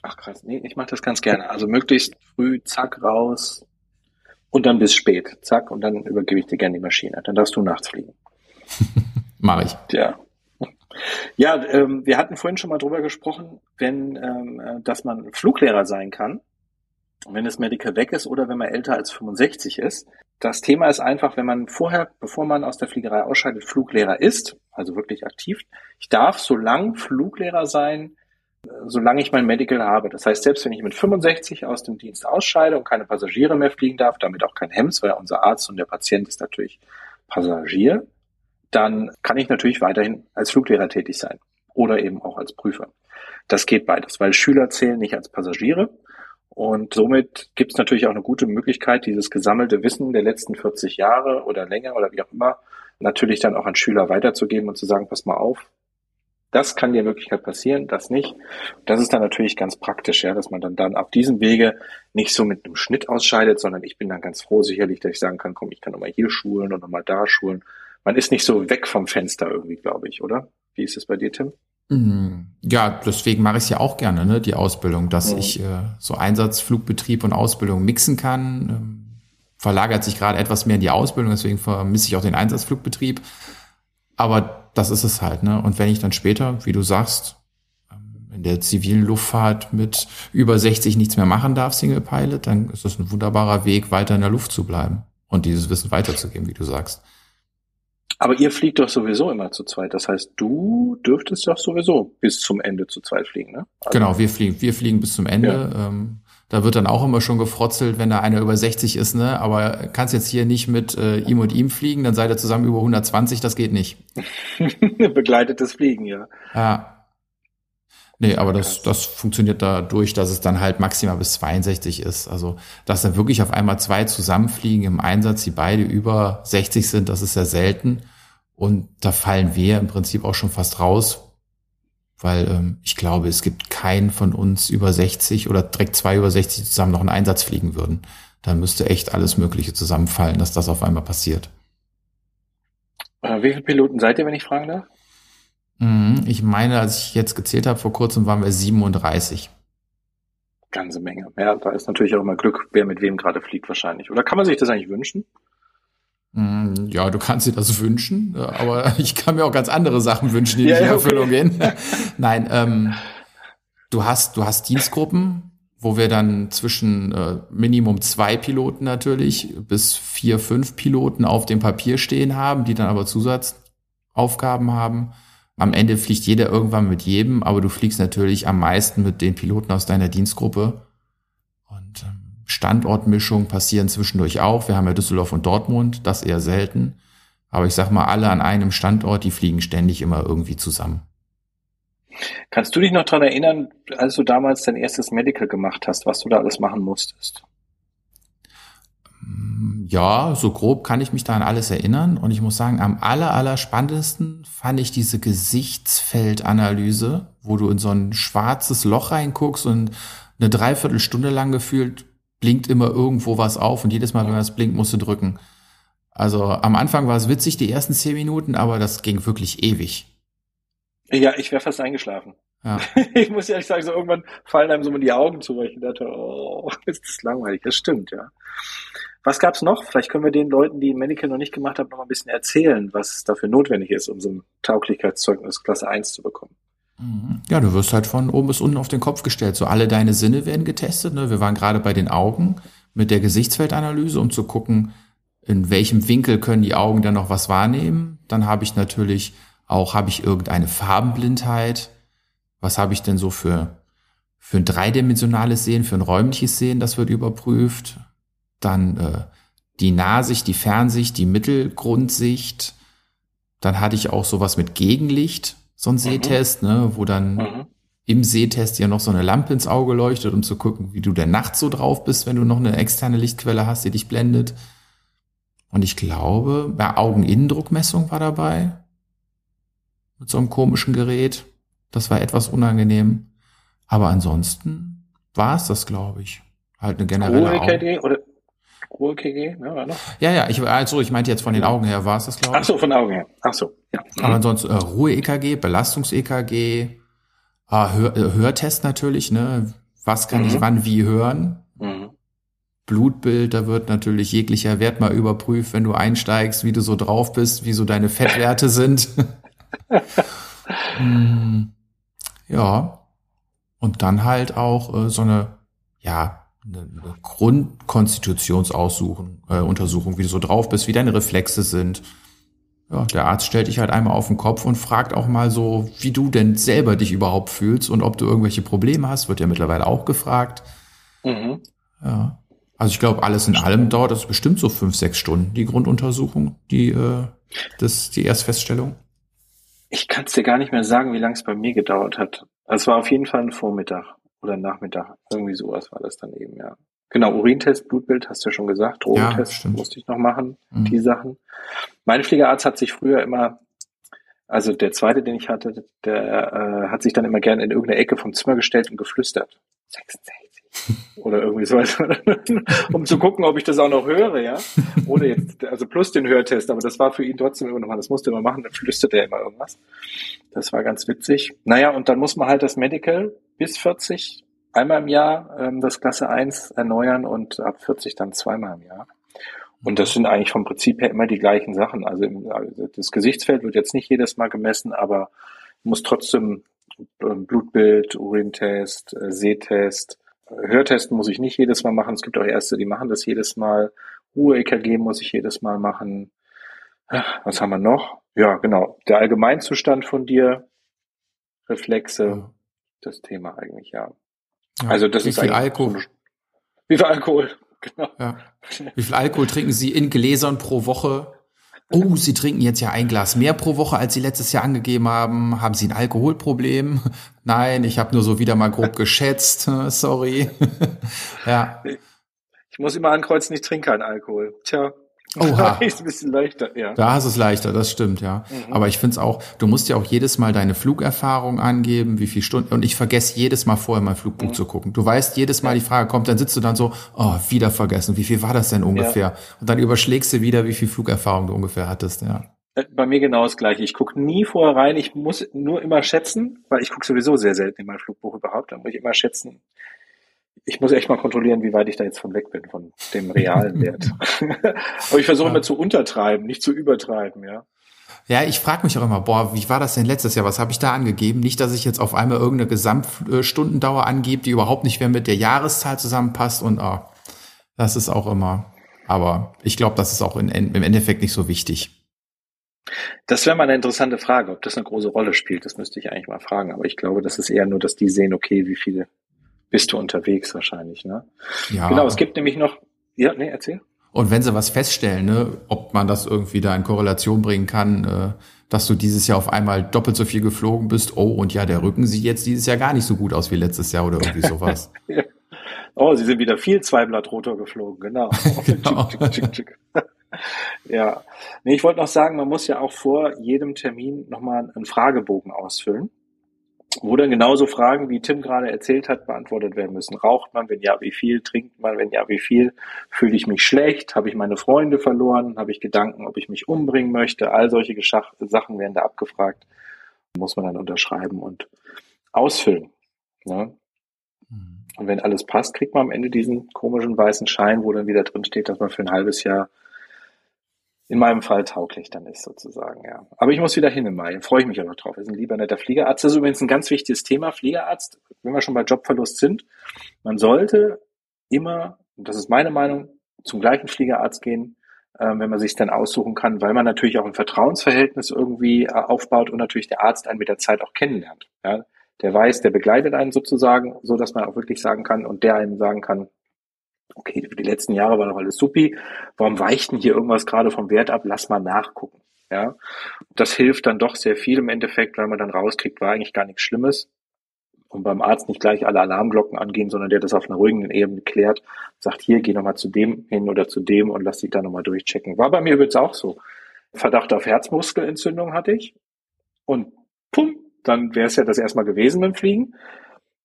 Ach krass, nee, ich mache das ganz gerne. Also möglichst früh, zack, raus und dann bis spät, zack, und dann übergebe ich dir gerne die Maschine. Dann darfst du nachts fliegen. Mache ich. Ja. Ja, ähm, wir hatten vorhin schon mal drüber gesprochen, wenn, ähm, äh, dass man Fluglehrer sein kann wenn das Medical weg ist oder wenn man älter als 65 ist. Das Thema ist einfach, wenn man vorher, bevor man aus der Fliegerei ausscheidet, Fluglehrer ist, also wirklich aktiv, ich darf so lang Fluglehrer sein, solange ich mein Medical habe. Das heißt, selbst wenn ich mit 65 aus dem Dienst ausscheide und keine Passagiere mehr fliegen darf, damit auch kein Hems, weil unser Arzt und der Patient ist natürlich Passagier, dann kann ich natürlich weiterhin als Fluglehrer tätig sein oder eben auch als Prüfer. Das geht beides, weil Schüler zählen nicht als Passagiere und somit gibt es natürlich auch eine gute Möglichkeit, dieses gesammelte Wissen der letzten 40 Jahre oder länger oder wie auch immer, natürlich dann auch an Schüler weiterzugeben und zu sagen, pass mal auf, das kann dir in Wirklichkeit passieren, das nicht. Das ist dann natürlich ganz praktisch, ja, dass man dann, dann auf diesem Wege nicht so mit einem Schnitt ausscheidet, sondern ich bin dann ganz froh sicherlich, dass ich sagen kann, komm, ich kann nochmal hier schulen und nochmal da schulen. Man ist nicht so weg vom Fenster irgendwie, glaube ich, oder? Wie ist es bei dir, Tim? Mhm. Ja, deswegen mache ich es ja auch gerne, ne, die Ausbildung, dass ja. ich äh, so Einsatzflugbetrieb und Ausbildung mixen kann. Ähm, verlagert sich gerade etwas mehr in die Ausbildung, deswegen vermisse ich auch den Einsatzflugbetrieb. Aber das ist es halt, ne? Und wenn ich dann später, wie du sagst, ähm, in der zivilen Luftfahrt mit über 60 nichts mehr machen darf, Single Pilot, dann ist das ein wunderbarer Weg, weiter in der Luft zu bleiben und dieses Wissen weiterzugeben, wie du sagst. Aber ihr fliegt doch sowieso immer zu zweit. Das heißt, du dürftest doch sowieso bis zum Ende zu zweit fliegen, ne? Also genau, wir fliegen, wir fliegen bis zum Ende. Ja. Ähm, da wird dann auch immer schon gefrotzelt, wenn da einer über 60 ist, ne? Aber kannst jetzt hier nicht mit äh, ihm und ihm fliegen, dann seid ihr zusammen über 120, das geht nicht. Begleitetes Fliegen, ja. Ja. Nee, aber das, das funktioniert dadurch, dass es dann halt maximal bis 62 ist. Also, dass dann wirklich auf einmal zwei zusammenfliegen im Einsatz, die beide über 60 sind, das ist sehr selten. Und da fallen wir im Prinzip auch schon fast raus, weil ähm, ich glaube, es gibt keinen von uns über 60 oder direkt zwei über 60 zusammen noch einen Einsatz fliegen würden. Da müsste echt alles Mögliche zusammenfallen, dass das auf einmal passiert. Äh, wie viele Piloten seid ihr, wenn ich fragen darf? Mhm, ich meine, als ich jetzt gezählt habe, vor kurzem waren wir 37. Ganze Menge. Ja, da ist natürlich auch immer Glück, wer mit wem gerade fliegt wahrscheinlich. Oder kann man sich das eigentlich wünschen? Mm, ja, du kannst dir das wünschen, aber ich kann mir auch ganz andere Sachen wünschen, die ja, nicht in Erfüllung okay. gehen. Nein, ähm, du hast, du hast Dienstgruppen, wo wir dann zwischen äh, Minimum zwei Piloten natürlich bis vier, fünf Piloten auf dem Papier stehen haben, die dann aber Zusatzaufgaben haben. Am Ende fliegt jeder irgendwann mit jedem, aber du fliegst natürlich am meisten mit den Piloten aus deiner Dienstgruppe. Und ähm, Standortmischung passieren zwischendurch auch. Wir haben ja Düsseldorf und Dortmund, das eher selten. Aber ich sag mal, alle an einem Standort, die fliegen ständig immer irgendwie zusammen. Kannst du dich noch dran erinnern, als du damals dein erstes Medical gemacht hast, was du da alles machen musstest? Ja, so grob kann ich mich da an alles erinnern. Und ich muss sagen, am aller, aller spannendsten fand ich diese Gesichtsfeldanalyse, wo du in so ein schwarzes Loch reinguckst und eine Dreiviertelstunde lang gefühlt blinkt immer irgendwo was auf und jedes Mal, wenn was blinkt, musst du drücken. Also am Anfang war es witzig, die ersten zehn Minuten, aber das ging wirklich ewig. Ja, ich wäre fast eingeschlafen. Ja. Ich muss ehrlich sagen, so irgendwann fallen einem so mal die Augen zu, weil ich dachte, oh, ist das langweilig. Das stimmt, ja. Was gab's noch? Vielleicht können wir den Leuten, die Medical noch nicht gemacht haben, noch ein bisschen erzählen, was dafür notwendig ist, um so ein Tauglichkeitszeugnis Klasse 1 zu bekommen. Mhm. Ja, du wirst halt von oben bis unten auf den Kopf gestellt. So alle deine Sinne werden getestet. Ne? Wir waren gerade bei den Augen mit der Gesichtsfeldanalyse, um zu gucken, in welchem Winkel können die Augen dann noch was wahrnehmen. Dann habe ich natürlich auch, habe ich irgendeine Farbenblindheit? Was habe ich denn so für, für ein dreidimensionales Sehen, für ein räumliches Sehen? Das wird überprüft. Dann äh, die Nahsicht, die Fernsicht, die Mittelgrundsicht Dann hatte ich auch sowas mit Gegenlicht, so ein mhm. Sehtest, ne, wo dann mhm. im Sehtest ja noch so eine Lampe ins Auge leuchtet, um zu gucken, wie du der Nacht so drauf bist, wenn du noch eine externe Lichtquelle hast, die dich blendet. Und ich glaube, bei Augeninnendruckmessung war dabei. Mit so einem komischen Gerät. Das war etwas unangenehm. Aber ansonsten war es das, glaube ich. Halt eine generelle Ruhe-EKG oder Ruhe-EKG? Ne, war noch? Ja, ja, ich, also ich meinte jetzt von den Augen her, war es das, glaube ich. Ach so, von den Augen her. Ach so, ja. Aber ansonsten äh, Ruhe-EKG, Belastungs-EKG, ah, Hör, äh, Hörtest natürlich, ne? Was kann mhm. ich wann wie hören? Mhm. Blutbild, da wird natürlich jeglicher Wert mal überprüft, wenn du einsteigst, wie du so drauf bist, wie so deine Fettwerte sind. hm, ja. Und dann halt auch äh, so eine, ja, eine, Grundkonstitutionsuntersuchung, äh, Untersuchung, wie du so drauf bist, wie deine Reflexe sind. Ja, der Arzt stellt dich halt einmal auf den Kopf und fragt auch mal so, wie du denn selber dich überhaupt fühlst und ob du irgendwelche Probleme hast, wird ja mittlerweile auch gefragt. Mhm. Ja. Also ich glaube, alles in allem dauert das bestimmt so fünf, sechs Stunden, die Grunduntersuchung, die, äh, das, die Erstfeststellung. Ich kann es dir gar nicht mehr sagen, wie lange es bei mir gedauert hat. Es war auf jeden Fall ein Vormittag oder Nachmittag. Irgendwie sowas war das dann eben, ja. Genau, Urintest, Blutbild, hast du ja schon gesagt. Drogentest ja, musste ich noch machen, mhm. die Sachen. Mein Fliegerarzt hat sich früher immer, also der zweite, den ich hatte, der äh, hat sich dann immer gerne in irgendeine Ecke vom Zimmer gestellt und geflüstert. 66 oder irgendwie so, um zu gucken, ob ich das auch noch höre, ja. Oder jetzt, also plus den Hörtest, aber das war für ihn trotzdem immer nochmal, das musste er immer machen, dann flüstert er immer irgendwas. Das war ganz witzig. Naja, und dann muss man halt das Medical bis 40 einmal im Jahr ähm, das Klasse 1 erneuern und ab 40 dann zweimal im Jahr. Und das sind eigentlich vom Prinzip her immer die gleichen Sachen. Also, im, also das Gesichtsfeld wird jetzt nicht jedes Mal gemessen, aber muss trotzdem ähm, Blutbild, Urintest, äh, Sehtest, Hörtesten muss ich nicht jedes Mal machen. Es gibt auch Ärzte, die machen das jedes Mal. Ruhe-EKG muss ich jedes Mal machen. Was haben wir noch? Ja, genau. Der Allgemeinzustand von dir, Reflexe, ja. das Thema eigentlich, ja. ja also das wie ist viel Alkohol? So wie viel Alkohol? Genau. Ja. Wie viel Alkohol trinken Sie in Gläsern pro Woche? Oh, Sie trinken jetzt ja ein Glas mehr pro Woche, als Sie letztes Jahr angegeben haben. Haben Sie ein Alkoholproblem? Nein, ich habe nur so wieder mal grob geschätzt. Sorry. ja. Ich muss immer ankreuzen, ich trinke keinen Alkohol. Tja. Oha. ist ein bisschen leichter, ja. Da ist es leichter, das stimmt, ja. Mhm. Aber ich finde es auch, du musst ja auch jedes Mal deine Flugerfahrung angeben, wie viel Stunden, und ich vergesse jedes Mal vorher mein Flugbuch mhm. zu gucken. Du weißt, jedes Mal die Frage kommt, dann sitzt du dann so, oh, wieder vergessen, wie viel war das denn ungefähr? Ja. Und dann überschlägst du wieder, wie viel Flugerfahrung du ungefähr hattest, ja. Äh, bei mir genau das gleiche. Ich gucke nie vorher rein, ich muss nur immer schätzen, weil ich gucke sowieso sehr selten in mein Flugbuch überhaupt, dann muss ich immer schätzen, ich muss echt mal kontrollieren, wie weit ich da jetzt von weg bin, von dem realen Wert. Aber ich versuche ja. immer zu untertreiben, nicht zu übertreiben, ja. Ja, ich frage mich auch immer, boah, wie war das denn letztes Jahr? Was habe ich da angegeben? Nicht, dass ich jetzt auf einmal irgendeine Gesamtstundendauer angebe, die überhaupt nicht mehr mit der Jahreszahl zusammenpasst und oh, das ist auch immer. Aber ich glaube, das ist auch in, im Endeffekt nicht so wichtig. Das wäre mal eine interessante Frage, ob das eine große Rolle spielt. Das müsste ich eigentlich mal fragen. Aber ich glaube, das ist eher nur, dass die sehen, okay, wie viele bist du unterwegs wahrscheinlich, ne? Ja. Genau, es gibt nämlich noch, ja, nee, erzähl. Und wenn sie was feststellen, ne, ob man das irgendwie da in Korrelation bringen kann, äh, dass du dieses Jahr auf einmal doppelt so viel geflogen bist, oh, und ja, der Rücken sieht jetzt dieses Jahr gar nicht so gut aus wie letztes Jahr oder irgendwie sowas. ja. Oh, sie sind wieder viel Zweiblattrotor geflogen, genau. genau. ja. Nee, ich wollte noch sagen, man muss ja auch vor jedem Termin nochmal einen Fragebogen ausfüllen wo dann genauso Fragen, wie Tim gerade erzählt hat, beantwortet werden müssen. Raucht man? Wenn ja, wie viel? Trinkt man? Wenn ja, wie viel? Fühle ich mich schlecht? Habe ich meine Freunde verloren? Habe ich Gedanken, ob ich mich umbringen möchte? All solche Geschach Sachen werden da abgefragt. Muss man dann unterschreiben und ausfüllen. Ne? Mhm. Und wenn alles passt, kriegt man am Ende diesen komischen weißen Schein, wo dann wieder drin steht, dass man für ein halbes Jahr in meinem Fall tauglich dann ist sozusagen, ja. Aber ich muss wieder hin im Mai, freue ich mich aber drauf. Er ist ein lieber netter Fliegerarzt. Das ist übrigens ein ganz wichtiges Thema, Fliegerarzt, wenn wir schon bei Jobverlust sind. Man sollte immer, und das ist meine Meinung, zum gleichen Fliegerarzt gehen, äh, wenn man sich dann aussuchen kann, weil man natürlich auch ein Vertrauensverhältnis irgendwie äh, aufbaut und natürlich der Arzt einen mit der Zeit auch kennenlernt. Ja. Der weiß, der begleitet einen sozusagen, so dass man auch wirklich sagen kann und der einem sagen kann, okay, für die letzten Jahre war doch alles supi, warum weicht denn hier irgendwas gerade vom Wert ab? Lass mal nachgucken. Ja, das hilft dann doch sehr viel im Endeffekt, weil man dann rauskriegt, war eigentlich gar nichts Schlimmes und beim Arzt nicht gleich alle Alarmglocken angehen, sondern der das auf einer ruhigen Ebene klärt, sagt, hier, geh nochmal zu dem hin oder zu dem und lass dich da nochmal durchchecken. War bei mir übrigens auch so. Verdacht auf Herzmuskelentzündung hatte ich und pum, dann wäre es ja das erstmal gewesen dem Fliegen.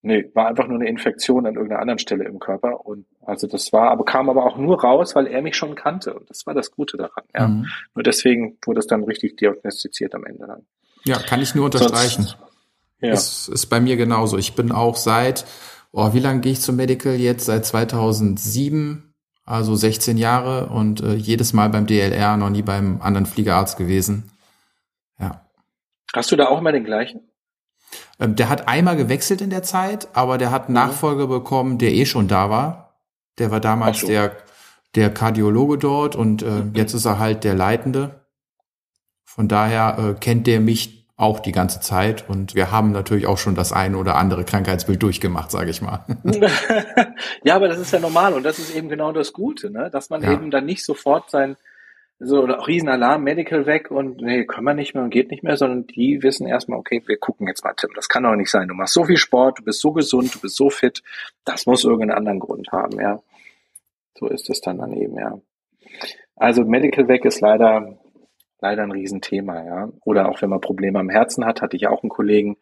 Nee, war einfach nur eine Infektion an irgendeiner anderen Stelle im Körper. Und also das war, aber kam aber auch nur raus, weil er mich schon kannte. Und das war das Gute daran. Ja. Mhm. Nur deswegen wurde es dann richtig diagnostiziert am Ende dann. Ja, kann ich nur unterstreichen. Sonst, ja. Ist, ist bei mir genauso. Ich bin auch seit, oh, wie lange gehe ich zum Medical jetzt? Seit 2007, also 16 Jahre und äh, jedes Mal beim DLR, noch nie beim anderen Fliegerarzt gewesen. Ja. Hast du da auch mal den gleichen? Ähm, der hat einmal gewechselt in der Zeit, aber der hat einen mhm. Nachfolger bekommen, der eh schon da war. Der war damals so. der, der Kardiologe dort und äh, mhm. jetzt ist er halt der Leitende. Von daher äh, kennt der mich auch die ganze Zeit und wir haben natürlich auch schon das eine oder andere Krankheitsbild durchgemacht, sage ich mal. ja, aber das ist ja normal und das ist eben genau das Gute, ne? dass man ja. eben dann nicht sofort sein so Riesenalarm, Medical weg und nee, können wir nicht mehr und geht nicht mehr, sondern die wissen erstmal, okay, wir gucken jetzt mal, Tim, das kann doch nicht sein. Du machst so viel Sport, du bist so gesund, du bist so fit, das muss irgendeinen anderen Grund haben, ja. So ist es dann daneben, ja. Also Medical weg ist leider, leider ein Riesenthema, ja. Oder auch wenn man Probleme am Herzen hat, hatte ich auch einen Kollegen,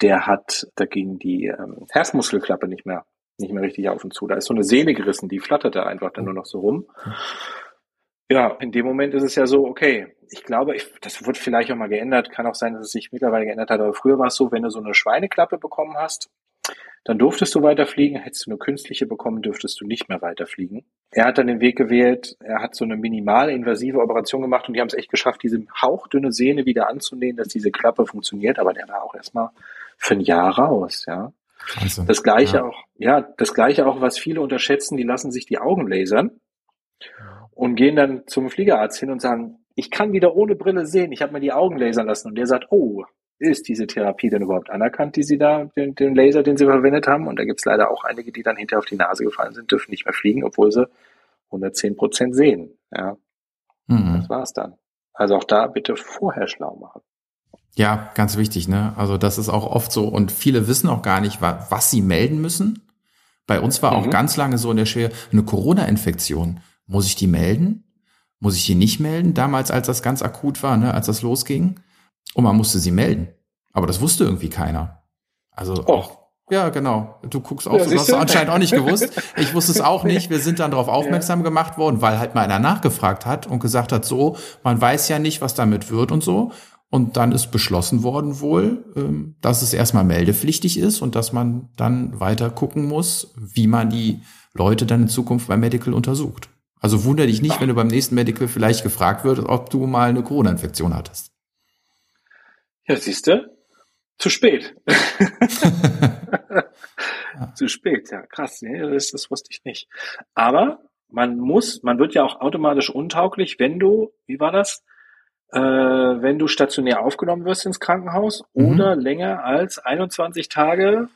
der hat, da ging die ähm, Herzmuskelklappe nicht mehr, nicht mehr richtig auf und zu. Da ist so eine Sehne gerissen, die flatterte einfach dann nur noch so rum. Ja, in dem Moment ist es ja so, okay, ich glaube, ich, das wird vielleicht auch mal geändert, kann auch sein, dass es sich mittlerweile geändert hat, aber früher war es so, wenn du so eine Schweineklappe bekommen hast, dann durftest du weiterfliegen, hättest du eine künstliche bekommen, dürftest du nicht mehr weiterfliegen. Er hat dann den Weg gewählt, er hat so eine minimal invasive Operation gemacht und die haben es echt geschafft, diese hauchdünne Sehne wieder anzunehmen, dass diese Klappe funktioniert, aber der war auch erstmal für ein Jahr raus, ja. Also, das gleiche ja. auch, ja, das gleiche auch, was viele unterschätzen, die lassen sich die Augen lasern und gehen dann zum Fliegerarzt hin und sagen, ich kann wieder ohne Brille sehen, ich habe mir die Augen lasern lassen. Und der sagt, oh, ist diese Therapie denn überhaupt anerkannt, die Sie da, den, den Laser, den Sie verwendet haben? Und da gibt es leider auch einige, die dann hinterher auf die Nase gefallen sind, dürfen nicht mehr fliegen, obwohl sie 110 Prozent sehen. Ja, mhm. das war's dann. Also auch da bitte vorher schlau machen. Ja, ganz wichtig, ne? Also das ist auch oft so und viele wissen auch gar nicht, was sie melden müssen. Bei uns war mhm. auch ganz lange so in der Schere eine Corona-Infektion. Muss ich die melden? Muss ich die nicht melden? Damals, als das ganz akut war, ne, als das losging. Und man musste sie melden. Aber das wusste irgendwie keiner. Also oh. auch, ja, genau. Du guckst auch ja, so, du hast du anscheinend auch nicht gewusst. Ich wusste es auch nicht. Wir sind dann darauf aufmerksam ja. gemacht worden, weil halt mal einer nachgefragt hat und gesagt hat, so, man weiß ja nicht, was damit wird und so. Und dann ist beschlossen worden wohl, ähm, dass es erstmal meldepflichtig ist und dass man dann weiter gucken muss, wie man die Leute dann in Zukunft bei Medical untersucht. Also wundere dich nicht, wenn du beim nächsten Medical vielleicht gefragt wird, ob du mal eine Corona-Infektion hattest. Ja, siehst du? Zu spät. ja. Zu spät, ja, krass. Nee, das, das wusste ich nicht. Aber man muss, man wird ja auch automatisch untauglich, wenn du, wie war das? Äh, wenn du stationär aufgenommen wirst ins Krankenhaus mhm. oder länger als 21 Tage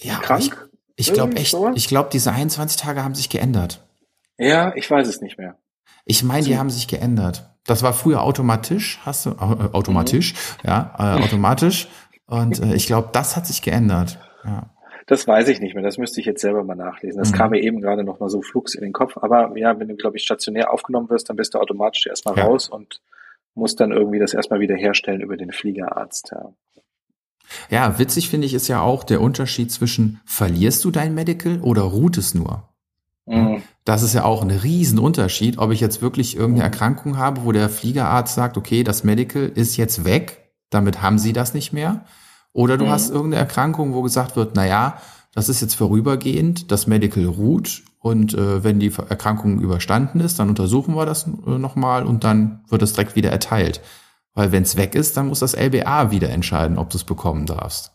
ja, krank. Ich, ich glaube echt, sowas? ich glaube, diese 21 Tage haben sich geändert. Ja, ich weiß es nicht mehr. Ich meine, die haben sich geändert. Das war früher automatisch, hast du, äh, automatisch, mhm. ja, äh, automatisch. Und äh, ich glaube, das hat sich geändert. Ja. Das weiß ich nicht mehr. Das müsste ich jetzt selber mal nachlesen. Das mhm. kam mir eben gerade noch mal so flugs in den Kopf. Aber ja, wenn du, glaube ich, stationär aufgenommen wirst, dann bist du automatisch erstmal ja. raus und musst dann irgendwie das erstmal wieder herstellen über den Fliegerarzt. Ja. Ja, witzig finde ich ist ja auch der Unterschied zwischen verlierst du dein Medical oder ruht es nur? Mhm. Das ist ja auch ein Riesenunterschied, ob ich jetzt wirklich irgendeine Erkrankung habe, wo der Fliegerarzt sagt, okay, das Medical ist jetzt weg, damit haben sie das nicht mehr. Oder du mhm. hast irgendeine Erkrankung, wo gesagt wird, na ja, das ist jetzt vorübergehend, das Medical ruht und äh, wenn die Erkrankung überstanden ist, dann untersuchen wir das äh, nochmal und dann wird es direkt wieder erteilt. Weil wenn es weg ist, dann muss das LBA wieder entscheiden, ob du es bekommen darfst.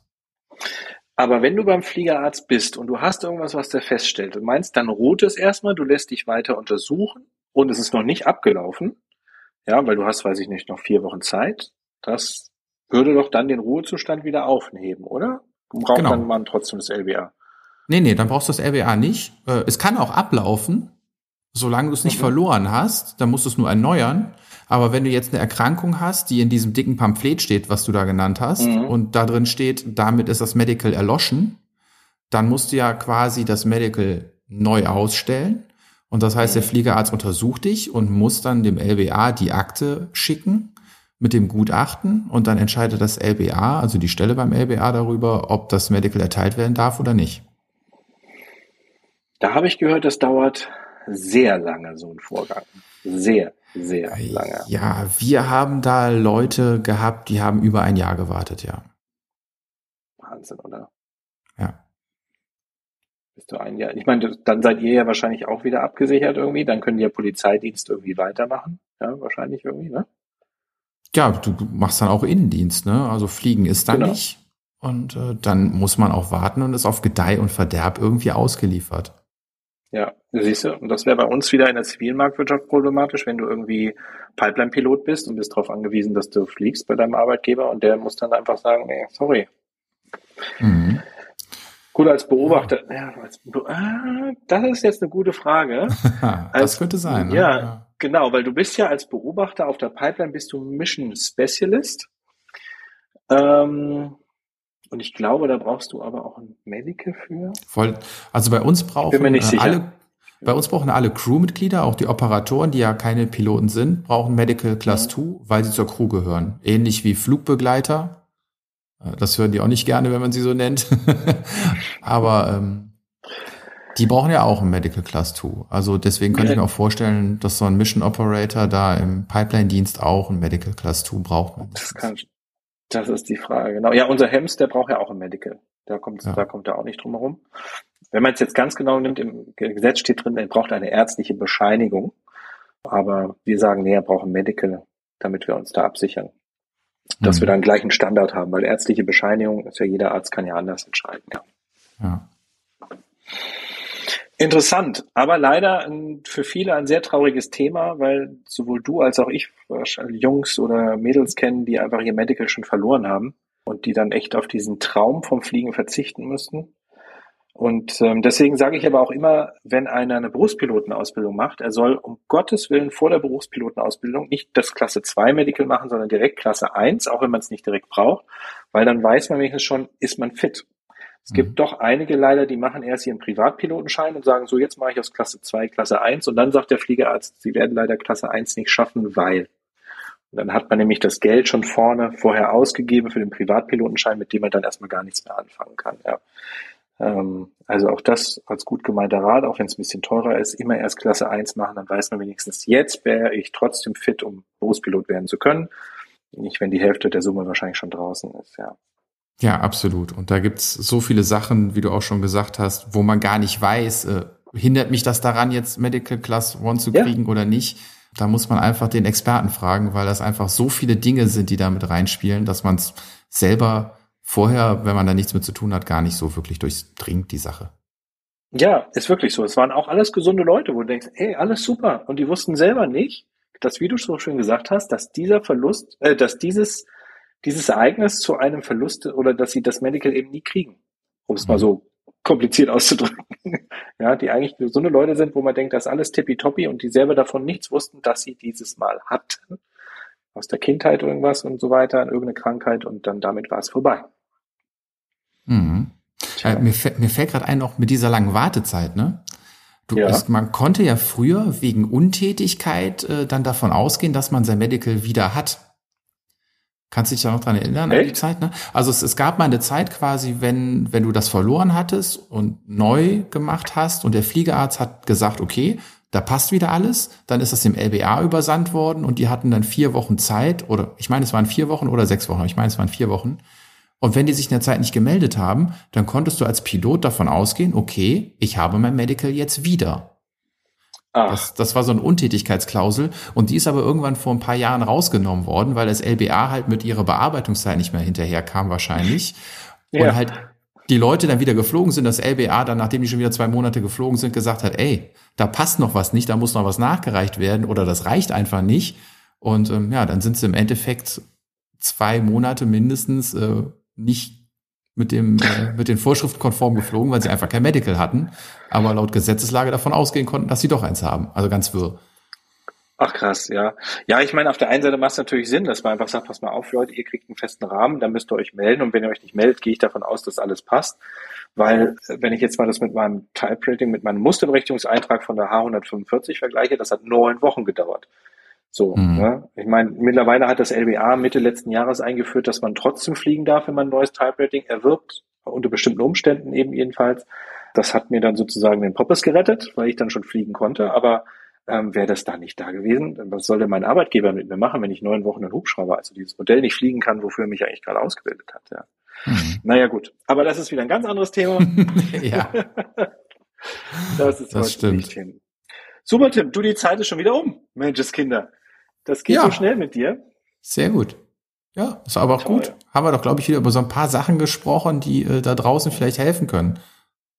Aber wenn du beim Fliegerarzt bist und du hast irgendwas, was der feststellt, du meinst, dann ruht es erstmal, du lässt dich weiter untersuchen und es ist noch nicht abgelaufen, ja, weil du hast, weiß ich nicht, noch vier Wochen Zeit. Das würde doch dann den Ruhezustand wieder aufheben, oder? Braucht genau. dann man trotzdem das LBA? Nee, nee, dann brauchst du das LBA nicht. Äh, es kann auch ablaufen, Solange du es nicht mhm. verloren hast, dann musst du es nur erneuern. Aber wenn du jetzt eine Erkrankung hast, die in diesem dicken Pamphlet steht, was du da genannt hast, mhm. und da drin steht, damit ist das Medical erloschen, dann musst du ja quasi das Medical neu ausstellen. Und das heißt, der mhm. Fliegerarzt untersucht dich und muss dann dem LBA die Akte schicken mit dem Gutachten und dann entscheidet das LBA, also die Stelle beim LBA darüber, ob das Medical erteilt werden darf oder nicht. Da habe ich gehört, das dauert sehr lange, so ein Vorgang. Sehr, sehr lange. Ja, wir haben da Leute gehabt, die haben über ein Jahr gewartet, ja. Wahnsinn, oder? Ja. Bist du ein Jahr? Ich meine, dann seid ihr ja wahrscheinlich auch wieder abgesichert irgendwie. Dann können die ja Polizeidienst irgendwie weitermachen. Ja, wahrscheinlich irgendwie, ne? Ja, du machst dann auch Innendienst, ne? Also Fliegen ist dann genau. nicht. Und äh, dann muss man auch warten und ist auf Gedeih und Verderb irgendwie ausgeliefert. Ja, siehst du, und das wäre bei uns wieder in der zivilen Marktwirtschaft problematisch, wenn du irgendwie Pipeline-Pilot bist und bist darauf angewiesen, dass du fliegst bei deinem Arbeitgeber und der muss dann einfach sagen, nee, sorry. Mhm. Gut, als Beobachter, ja, als, ah, das ist jetzt eine gute Frage. das als, könnte sein. Ne? Ja, ja, genau, weil du bist ja als Beobachter auf der Pipeline, bist du Mission Specialist. Ähm, und ich glaube, da brauchst du aber auch ein Medical für. Voll. Also bei uns brauchen äh, alle, bei uns brauchen alle Crewmitglieder, auch die Operatoren, die ja keine Piloten sind, brauchen Medical Class ja. 2, weil sie zur Crew gehören. Ähnlich wie Flugbegleiter. Äh, das hören die auch nicht gerne, wenn man sie so nennt. aber ähm, die brauchen ja auch ein Medical Class 2. Also deswegen könnte ja. ich mir auch vorstellen, dass so ein Mission Operator da im Pipeline-Dienst auch ein Medical Class 2 braucht. Das kann, das ist die Frage, genau. Ja, unser Hems, der braucht ja auch ein Medical. Da kommt, ja. da kommt er auch nicht drum herum. Wenn man es jetzt ganz genau nimmt, im Gesetz steht drin, er braucht eine ärztliche Bescheinigung. Aber wir sagen, nee, er braucht ein Medical, damit wir uns da absichern. Dass mhm. wir da einen gleichen Standard haben, weil ärztliche Bescheinigung ist ja jeder Arzt kann ja anders entscheiden, ja. Ja. Interessant, aber leider für viele ein sehr trauriges Thema, weil sowohl du als auch ich Jungs oder Mädels kennen, die einfach ihr Medical schon verloren haben und die dann echt auf diesen Traum vom Fliegen verzichten müssten. Und ähm, deswegen sage ich aber auch immer, wenn einer eine Berufspilotenausbildung macht, er soll um Gottes Willen vor der Berufspilotenausbildung nicht das Klasse 2 Medical machen, sondern direkt Klasse 1, auch wenn man es nicht direkt braucht, weil dann weiß man wenigstens schon, ist man fit. Es gibt mhm. doch einige leider, die machen erst ihren Privatpilotenschein und sagen, so jetzt mache ich aus Klasse 2 Klasse 1 und dann sagt der Fliegerarzt, sie werden leider Klasse 1 nicht schaffen, weil. Und dann hat man nämlich das Geld schon vorne vorher ausgegeben für den Privatpilotenschein, mit dem man dann erstmal gar nichts mehr anfangen kann. Ja. Ähm, also auch das als gut gemeinter Rat, auch wenn es ein bisschen teurer ist, immer erst Klasse 1 machen, dann weiß man wenigstens, jetzt wäre ich trotzdem fit, um Berufspilot werden zu können. Nicht, wenn die Hälfte der Summe wahrscheinlich schon draußen ist, ja. Ja, absolut. Und da gibt's so viele Sachen, wie du auch schon gesagt hast, wo man gar nicht weiß, äh, hindert mich das daran, jetzt Medical Class One zu kriegen ja. oder nicht. Da muss man einfach den Experten fragen, weil das einfach so viele Dinge sind, die da mit reinspielen, dass man es selber vorher, wenn man da nichts mit zu tun hat, gar nicht so wirklich durchdringt, die Sache. Ja, ist wirklich so. Es waren auch alles gesunde Leute, wo du denkst, ey, alles super. Und die wussten selber nicht, dass, wie du so schön gesagt hast, dass dieser Verlust, äh, dass dieses dieses Ereignis zu einem Verlust oder dass sie das Medical eben nie kriegen, um es mal so kompliziert auszudrücken. ja, die eigentlich so eine Leute sind, wo man denkt, das ist alles tippitoppi und die selber davon nichts wussten, dass sie dieses Mal hatten. Aus der Kindheit irgendwas und so weiter, irgendeine Krankheit und dann damit war es vorbei. Mhm. Äh, mir, mir fällt gerade ein, noch mit dieser langen Wartezeit, ne? Du, ja. es, man konnte ja früher wegen Untätigkeit äh, dann davon ausgehen, dass man sein Medical wieder hat. Kannst du dich da noch dran erinnern Echt? an die Zeit? Ne? Also es, es gab mal eine Zeit quasi, wenn, wenn du das verloren hattest und neu gemacht hast und der Fliegerarzt hat gesagt, okay, da passt wieder alles, dann ist das dem LBA übersandt worden und die hatten dann vier Wochen Zeit oder ich meine, es waren vier Wochen oder sechs Wochen, ich meine, es waren vier Wochen. Und wenn die sich in der Zeit nicht gemeldet haben, dann konntest du als Pilot davon ausgehen, okay, ich habe mein Medical jetzt wieder. Das, das war so eine Untätigkeitsklausel und die ist aber irgendwann vor ein paar Jahren rausgenommen worden, weil das LBA halt mit ihrer Bearbeitungszeit nicht mehr hinterherkam wahrscheinlich. Ja. Und halt die Leute dann wieder geflogen sind, das LBA dann, nachdem die schon wieder zwei Monate geflogen sind, gesagt hat, ey, da passt noch was nicht, da muss noch was nachgereicht werden oder das reicht einfach nicht. Und ähm, ja, dann sind sie im Endeffekt zwei Monate mindestens äh, nicht mit dem äh, mit den Vorschriften konform geflogen, weil sie einfach kein Medical hatten, aber laut Gesetzeslage davon ausgehen konnten, dass sie doch eins haben. Also ganz wirr. Ach krass, ja. Ja, ich meine, auf der einen Seite macht es natürlich Sinn, dass man einfach sagt, pass mal auf, Leute, ihr kriegt einen festen Rahmen, dann müsst ihr euch melden und wenn ihr euch nicht meldet, gehe ich davon aus, dass alles passt. Weil, wenn ich jetzt mal das mit meinem Type-Rating, mit meinem Musterberechtigungseintrag von der H145 vergleiche, das hat neun Wochen gedauert. So, mhm. ne? Ich meine, mittlerweile hat das LBA Mitte letzten Jahres eingeführt, dass man trotzdem fliegen darf, wenn man ein neues Type-Rating erwirbt, unter bestimmten Umständen eben jedenfalls. Das hat mir dann sozusagen den Poppes gerettet, weil ich dann schon fliegen konnte, aber ähm, wäre das da nicht da gewesen. Was soll denn mein Arbeitgeber mit mir machen, wenn ich neun Wochen einen Hubschrauber, also dieses Modell nicht fliegen kann, wofür er mich eigentlich gerade ausgebildet hat? Ja. Mhm. Naja gut, aber das ist wieder ein ganz anderes Thema. ja. das ist das stimmt. nicht hin. Super, Tim, du, die Zeit ist schon wieder um, Mensches Kinder. Das geht ja. so schnell mit dir. Sehr gut. Ja, ist aber auch Toll. gut. Haben wir doch, glaube ich, wieder über so ein paar Sachen gesprochen, die äh, da draußen vielleicht helfen können.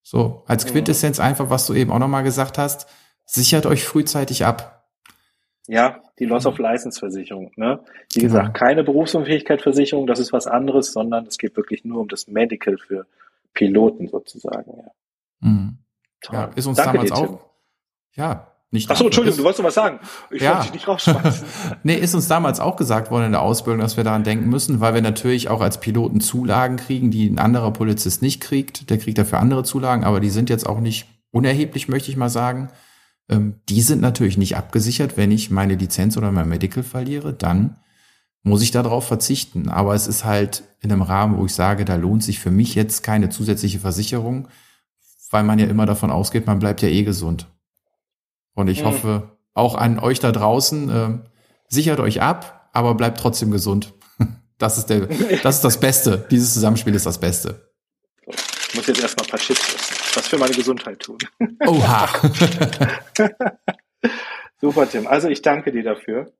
So, als Quintessenz einfach, was du eben auch nochmal gesagt hast, sichert euch frühzeitig ab. Ja, die Loss of License Versicherung. Ne? Wie gesagt, genau. keine Berufsunfähigkeitsversicherung, das ist was anderes, sondern es geht wirklich nur um das Medical für Piloten sozusagen. Ja, mhm. ja ist uns Danke damals dir, auch. Ja, nicht. Achso, Entschuldigung, du wolltest noch was sagen. Ich ja. wollte dich nicht rausschmeißen. nee, ist uns damals auch gesagt worden in der Ausbildung, dass wir daran denken müssen, weil wir natürlich auch als Piloten Zulagen kriegen, die ein anderer Polizist nicht kriegt. Der kriegt dafür andere Zulagen, aber die sind jetzt auch nicht unerheblich, möchte ich mal sagen. Ähm, die sind natürlich nicht abgesichert. Wenn ich meine Lizenz oder mein Medical verliere, dann muss ich darauf verzichten. Aber es ist halt in einem Rahmen, wo ich sage, da lohnt sich für mich jetzt keine zusätzliche Versicherung, weil man ja immer davon ausgeht, man bleibt ja eh gesund. Und ich mhm. hoffe auch an euch da draußen, äh, sichert euch ab, aber bleibt trotzdem gesund. Das ist der, das ist das Beste. Dieses Zusammenspiel ist das Beste. Ich muss jetzt erstmal ein paar Chips essen was für meine Gesundheit tun. Oha. Super, Tim. Also ich danke dir dafür.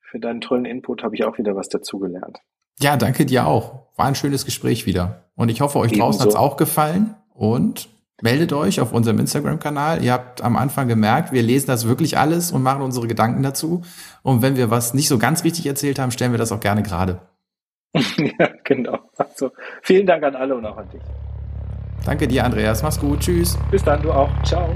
Für deinen tollen Input habe ich auch wieder was dazugelernt. Ja, danke dir auch. War ein schönes Gespräch wieder. Und ich hoffe, euch draußen hat es auch gefallen. Und meldet euch auf unserem Instagram-Kanal. Ihr habt am Anfang gemerkt, wir lesen das wirklich alles und machen unsere Gedanken dazu. Und wenn wir was nicht so ganz richtig erzählt haben, stellen wir das auch gerne gerade. ja, genau. Also vielen Dank an alle und auch an dich. Danke dir, Andreas. Mach's gut. Tschüss. Bis dann, du auch. Ciao.